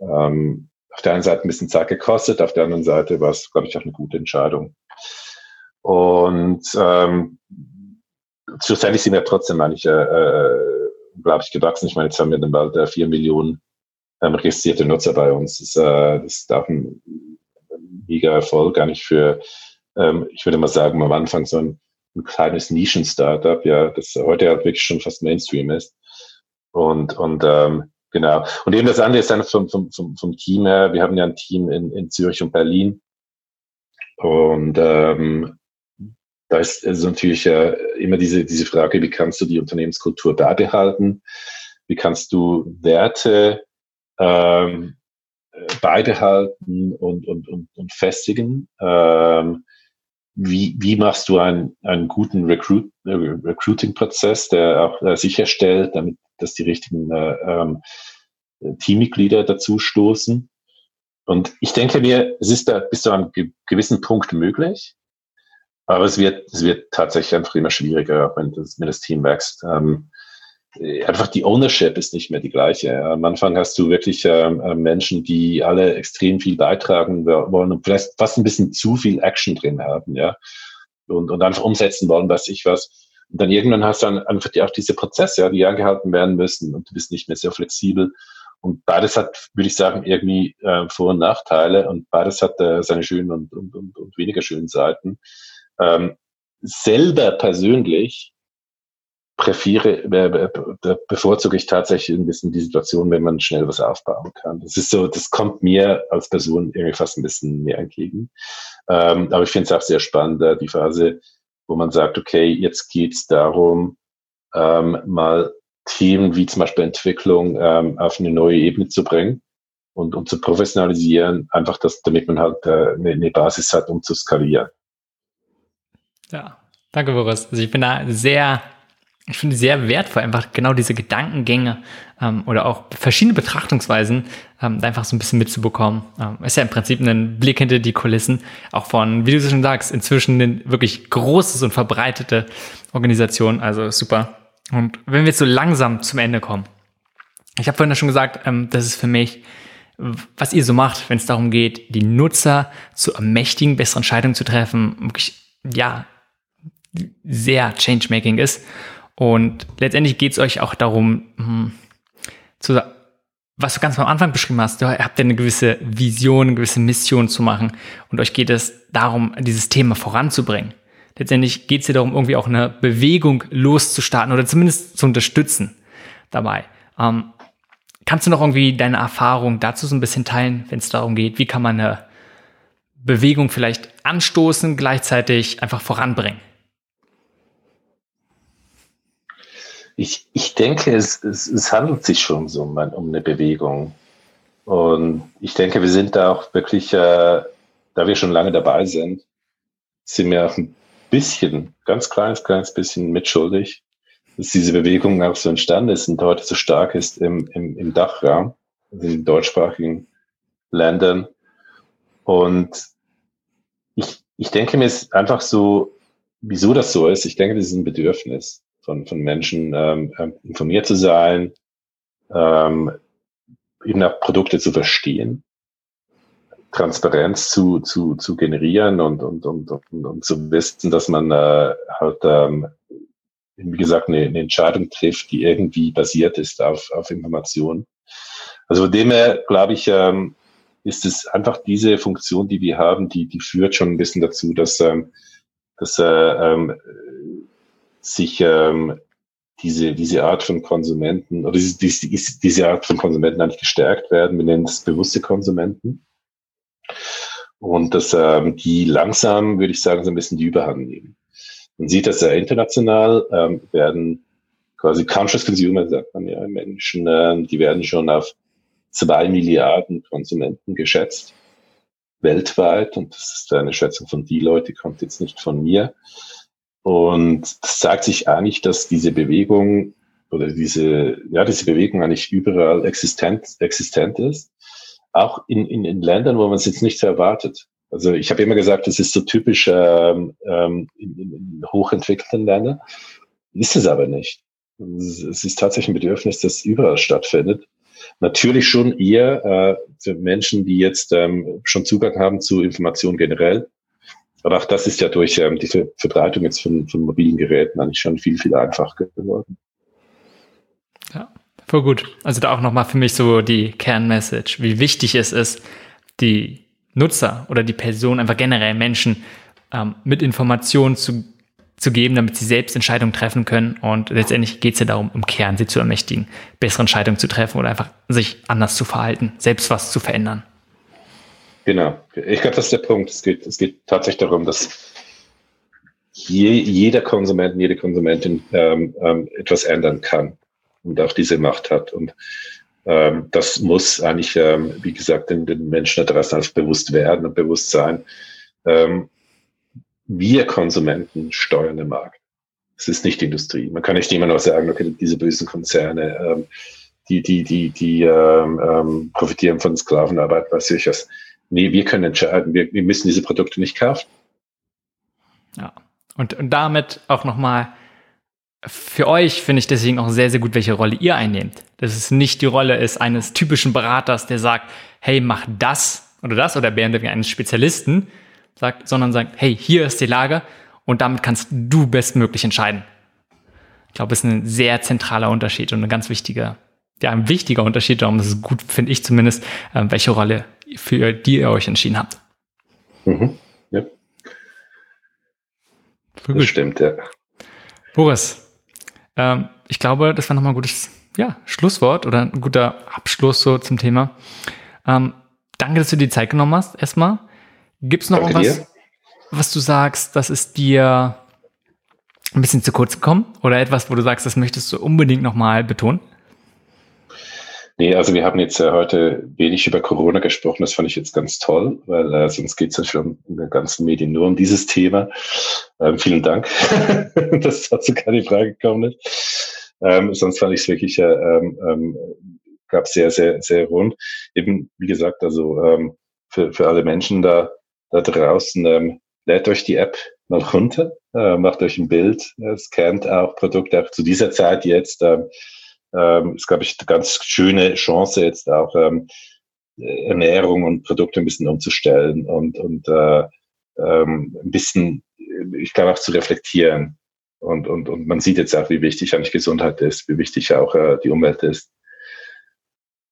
ähm, auf der einen Seite ein bisschen Zeit gekostet, auf der anderen Seite war es, glaube ich, auch eine gute Entscheidung. Und ähm, schlussendlich sind wir trotzdem manche, äh, glaube ich, gewachsen. Ich meine, jetzt haben wir dann bald äh, vier Millionen ähm, registrierte Nutzer bei uns. Das, äh, das auch ein mega Erfolg, nicht für, ähm, ich würde mal sagen, am Anfang so ein, ein kleines Nischen-Startup, ja, das heute halt wirklich schon fast Mainstream ist. Und, und ähm, genau. Und eben das andere ist dann vom, vom, vom, vom Team her, wir haben ja ein Team in, in Zürich und Berlin. Und ähm, da ist also natürlich äh, immer diese, diese Frage, wie kannst du die Unternehmenskultur beibehalten? Wie kannst du Werte ähm, beibehalten und, und, und, und festigen? Ähm, wie, wie machst du einen, einen guten Recruit, äh, Recruiting-Prozess, der auch äh, sicherstellt, damit, dass die richtigen äh, ähm, Teammitglieder dazu stoßen? Und ich denke mir, es ist da bis zu einem gewissen Punkt möglich, aber es wird, es wird tatsächlich einfach immer schwieriger, wenn das, wenn das Team wächst. Ähm, einfach die Ownership ist nicht mehr die gleiche. Am Anfang hast du wirklich ähm, äh, Menschen, die alle extrem viel beitragen wollen und vielleicht fast ein bisschen zu viel Action drin haben, ja. Und, und einfach umsetzen wollen, weiß ich was. Und dann irgendwann hast du dann einfach die, auch diese Prozesse, ja, die angehalten werden müssen und du bist nicht mehr sehr flexibel. Und beides hat, würde ich sagen, irgendwie äh, Vor- und Nachteile und beides hat äh, seine schönen und, und, und, und weniger schönen Seiten. Ähm, selber persönlich präfiere, äh, bevorzuge ich tatsächlich ein bisschen die Situation, wenn man schnell was aufbauen kann. Das ist so, das kommt mir als Person irgendwie fast ein bisschen mehr entgegen. Ähm, aber ich finde es auch sehr spannend, die Phase, wo man sagt, okay, jetzt geht es darum, ähm, mal Themen wie zum Beispiel Entwicklung ähm, auf eine neue Ebene zu bringen und um zu professionalisieren, einfach das, damit man halt äh, eine, eine Basis hat, um zu skalieren.
Ja, danke, Boris. Also ich bin da sehr ich finde sehr wertvoll, einfach genau diese Gedankengänge ähm, oder auch verschiedene Betrachtungsweisen ähm, einfach so ein bisschen mitzubekommen. Ähm, ist ja im Prinzip ein Blick hinter die Kulissen, auch von, wie du schon sagst, inzwischen eine wirklich großes und verbreitete Organisation, also super. Und wenn wir jetzt so langsam zum Ende kommen, ich habe vorhin schon gesagt, ähm, das ist für mich, was ihr so macht, wenn es darum geht, die Nutzer zu ermächtigen, bessere Entscheidungen zu treffen, wirklich, ja, sehr changemaking ist. Und letztendlich geht es euch auch darum, hm, zu, was du ganz am Anfang beschrieben hast, du habt ja eine gewisse Vision, eine gewisse Mission zu machen und euch geht es darum, dieses Thema voranzubringen. Letztendlich geht es dir darum, irgendwie auch eine Bewegung loszustarten oder zumindest zu unterstützen dabei. Ähm, kannst du noch irgendwie deine Erfahrung dazu so ein bisschen teilen, wenn es darum geht, wie kann man eine Bewegung vielleicht anstoßen, gleichzeitig einfach voranbringen?
Ich, ich denke, es, es, es handelt sich schon so um, um eine Bewegung. Und ich denke, wir sind da auch wirklich, äh, da wir schon lange dabei sind, sind wir auch ein bisschen, ganz kleines, kleines bisschen mitschuldig, dass diese Bewegung auch so entstanden ist und heute so stark ist im, im, im Dachraum, also in deutschsprachigen Ländern. Und ich, ich denke mir ist einfach so, wieso das so ist. Ich denke, das ist ein Bedürfnis von, von Menschen ähm, ähm, informiert zu sein, ähm, eben auch Produkte zu verstehen, Transparenz zu, zu, zu generieren und, und, und, und, und zu wissen, dass man äh, halt, ähm, wie gesagt, eine, eine Entscheidung trifft, die irgendwie basiert ist auf, auf Informationen. Also von dem her, glaube ich, ähm, ist es einfach diese Funktion, die wir haben, die, die führt schon ein bisschen dazu, dass, ähm, dass äh, ähm, sich ähm, diese, diese Art von Konsumenten oder diese, diese, diese Art von Konsumenten eigentlich gestärkt werden. Wir nennen das bewusste Konsumenten. Und dass ähm, die langsam, würde ich sagen, so ein bisschen die Überhand nehmen. Man sieht das ja international, ähm, werden quasi Conscious Consumer, sagt man ja im Englischen, äh, die werden schon auf zwei Milliarden Konsumenten geschätzt weltweit. Und das ist eine Schätzung von die Leute, kommt jetzt nicht von mir. Und das sagt sich eigentlich, dass diese Bewegung oder diese, ja, diese Bewegung eigentlich überall existent, existent ist. Auch in, in, in Ländern, wo man es jetzt nicht so erwartet. Also ich habe immer gesagt, das ist so typisch ähm, ähm, in, in hochentwickelten Ländern. Ist es aber nicht. Es ist tatsächlich ein Bedürfnis, das überall stattfindet. Natürlich schon eher äh, für Menschen, die jetzt ähm, schon Zugang haben zu Informationen generell. Aber auch das ist ja durch ähm, die Verbreitung jetzt von, von mobilen Geräten eigentlich schon viel, viel einfacher geworden.
Ja, voll gut. Also da auch nochmal für mich so die Kernmessage, wie wichtig es ist, die Nutzer oder die Person, einfach generell Menschen ähm, mit Informationen zu zu geben, damit sie selbst Entscheidungen treffen können. Und letztendlich geht es ja darum, im Kern sie zu ermächtigen, bessere Entscheidungen zu treffen oder einfach sich anders zu verhalten, selbst was zu verändern.
Genau. Ich glaube, das ist der Punkt. Es geht, es geht tatsächlich darum, dass je, jeder Konsument, jede Konsumentin ähm, ähm, etwas ändern kann und auch diese Macht hat. Und ähm, das muss eigentlich, ähm, wie gesagt, den, den Menschen da draußen als bewusst werden und bewusst sein. Ähm, wir Konsumenten steuern den Markt. Es ist nicht die Industrie. Man kann nicht immer noch sagen, okay, diese bösen Konzerne, ähm, die, die, die, die profitieren von Sklavenarbeit, weiß ich was. Nee, wir können entscheiden. Wir, wir müssen diese Produkte nicht kaufen.
Ja. Und, und damit auch nochmal für euch finde ich deswegen auch sehr, sehr gut, welche Rolle ihr einnehmt. Dass es nicht die Rolle ist eines typischen Beraters, der sagt, hey, mach das oder das oder eines Spezialisten, sagt, sondern sagt, hey, hier ist die Lage und damit kannst du bestmöglich entscheiden. Ich glaube, es ist ein sehr zentraler Unterschied und ein ganz wichtiger, ja, ein wichtiger Unterschied. Darum ist es gut, finde ich zumindest, äh, welche Rolle für die ihr euch entschieden habt. Mhm. Ja.
Das stimmt, ja.
Boris, ähm, ich glaube, das war nochmal ein gutes ja, Schlusswort oder ein guter Abschluss so zum Thema. Ähm, danke, dass du die Zeit genommen hast, erstmal. Gibt es noch Danke irgendwas, dir. was du sagst, das ist dir ein bisschen zu kurz gekommen? Oder etwas, wo du sagst, das möchtest du unbedingt nochmal betonen?
Nee, also wir haben jetzt äh, heute wenig über Corona gesprochen. Das fand ich jetzt ganz toll, weil äh, sonst geht es ja schon in den ganzen Medien nur um dieses Thema. Ähm, vielen Dank, dass dazu keine Frage gekommen ist. Ähm, sonst fand ich es wirklich, äh, ähm, ähm, gab sehr, sehr, sehr rund. Eben, wie gesagt, also ähm, für, für alle Menschen da da draußen, ähm, lädt euch die App mal runter, äh, macht euch ein Bild, äh, scannt auch Produkte auch zu dieser Zeit jetzt. Ähm, ähm, ist, glaube ich, eine ganz schöne Chance jetzt auch ähm, Ernährung und Produkte ein bisschen umzustellen und, und äh, ähm, ein bisschen, ich glaube auch zu reflektieren. Und, und, und man sieht jetzt auch, wie wichtig eigentlich Gesundheit ist, wie wichtig auch äh, die Umwelt ist.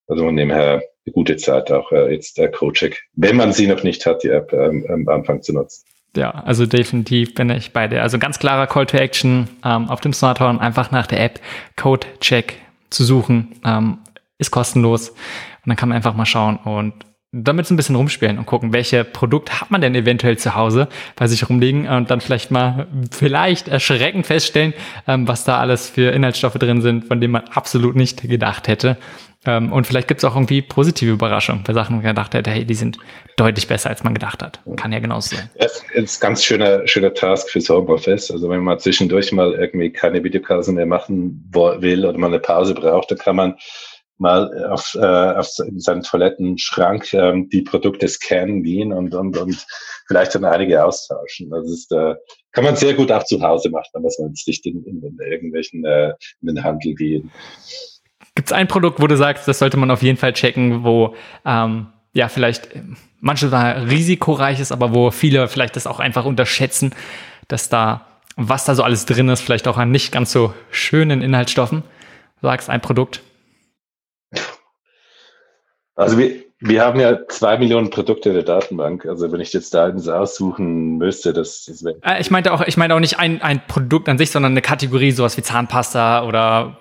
Also von dem her eine gute Zeit auch äh, jetzt der Cocheck, wenn man sie noch nicht hat, die App ähm, am Anfang zu nutzen.
Ja, also definitiv bin ich bei dir. Also ganz klarer Call to Action ähm, auf dem Smartphone, einfach nach der App Codecheck zu suchen, ähm, ist kostenlos. Und dann kann man einfach mal schauen und damit so ein bisschen rumspielen und gucken, welche Produkte hat man denn eventuell zu Hause bei sich rumliegen und dann vielleicht mal vielleicht erschreckend feststellen, ähm, was da alles für Inhaltsstoffe drin sind, von denen man absolut nicht gedacht hätte. Ähm, und vielleicht gibt es auch irgendwie positive Überraschungen bei Sachen, wo man gedacht hätte, hey, die sind deutlich besser, als man gedacht hat. Kann ja genauso sein.
Das ist ein ganz schöner, schöner Task fürs Homeoffice. Also wenn man zwischendurch mal irgendwie keine Videokalls mehr machen will oder mal eine Pause braucht, dann kann man mal auf, äh, auf seinen Toilettenschrank ähm, die Produkte scannen gehen und, und, und vielleicht dann einige austauschen. Das ist, äh, kann man sehr gut auch zu Hause machen, da muss man nicht in, in, in irgendwelchen äh, in den Handel gehen.
Gibt es ein Produkt, wo du sagst, das sollte man auf jeden Fall checken, wo ähm, ja vielleicht manchmal risikoreich ist, aber wo viele vielleicht das auch einfach unterschätzen, dass da, was da so alles drin ist, vielleicht auch an nicht ganz so schönen Inhaltsstoffen. Du sagst ein Produkt.
Also wir, wir haben ja zwei Millionen Produkte in der Datenbank. Also wenn ich jetzt da eins aussuchen müsste, das, das wäre.
Äh, ich meinte auch, ich meinte auch nicht ein, ein Produkt an sich, sondern eine Kategorie, sowas wie Zahnpasta oder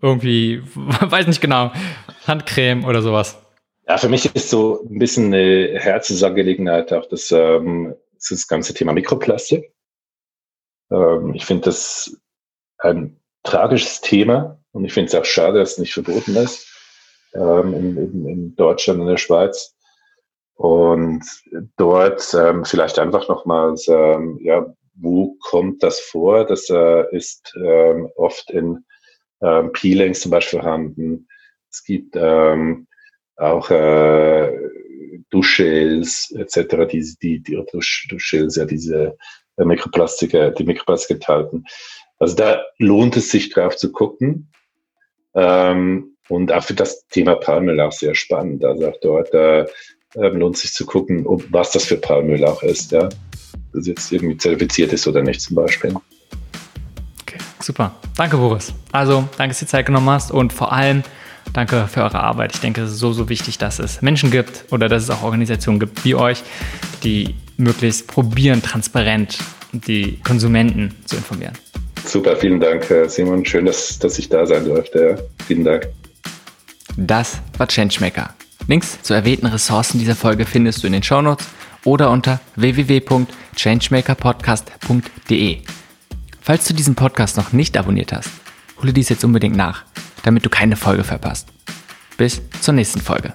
irgendwie, weiß nicht genau, Handcreme oder sowas?
Ja, für mich ist so ein bisschen eine Herzensangelegenheit auch das, ähm, das ganze Thema Mikroplastik. Ähm, ich finde das ein tragisches Thema und ich finde es auch schade, dass es nicht verboten ist ähm, in, in, Deutschland und der Schweiz. Und dort ähm, vielleicht einfach nochmals, ähm, ja, wo kommt das vor? Das äh, ist ähm, oft in ähm, Peelings zum Beispiel vorhanden. Es gibt ähm, auch äh, Duschgels etc., die, die, die Dusch, Duschgels, ja diese äh, Mikroplastik, die Mikroplastik enthalten. Also da lohnt es sich drauf zu gucken. Ähm, Und auch für das Thema Palmöl auch sehr spannend. Also auch dort äh, ähm, lohnt sich zu gucken, ob, was das für Palmöl auch ist, ja. Das jetzt irgendwie zertifiziert ist oder nicht zum Beispiel.
Super. Danke, Boris. Also, danke, dass du die Zeit genommen hast und vor allem danke für eure Arbeit. Ich denke, es ist so, so wichtig, dass es Menschen gibt oder dass es auch Organisationen gibt wie euch, die möglichst probieren, transparent die Konsumenten zu informieren.
Super, vielen Dank, äh, Simon. Schön, dass, dass ich da sein durfte. Ja. Vielen Dank.
Das war Changemaker. Links zu erwähnten Ressourcen dieser Folge findest du in den Shownotes oder unter www.changemakerpodcast.de. Falls du diesen Podcast noch nicht abonniert hast, hole dies jetzt unbedingt nach, damit du keine Folge verpasst. Bis zur nächsten Folge.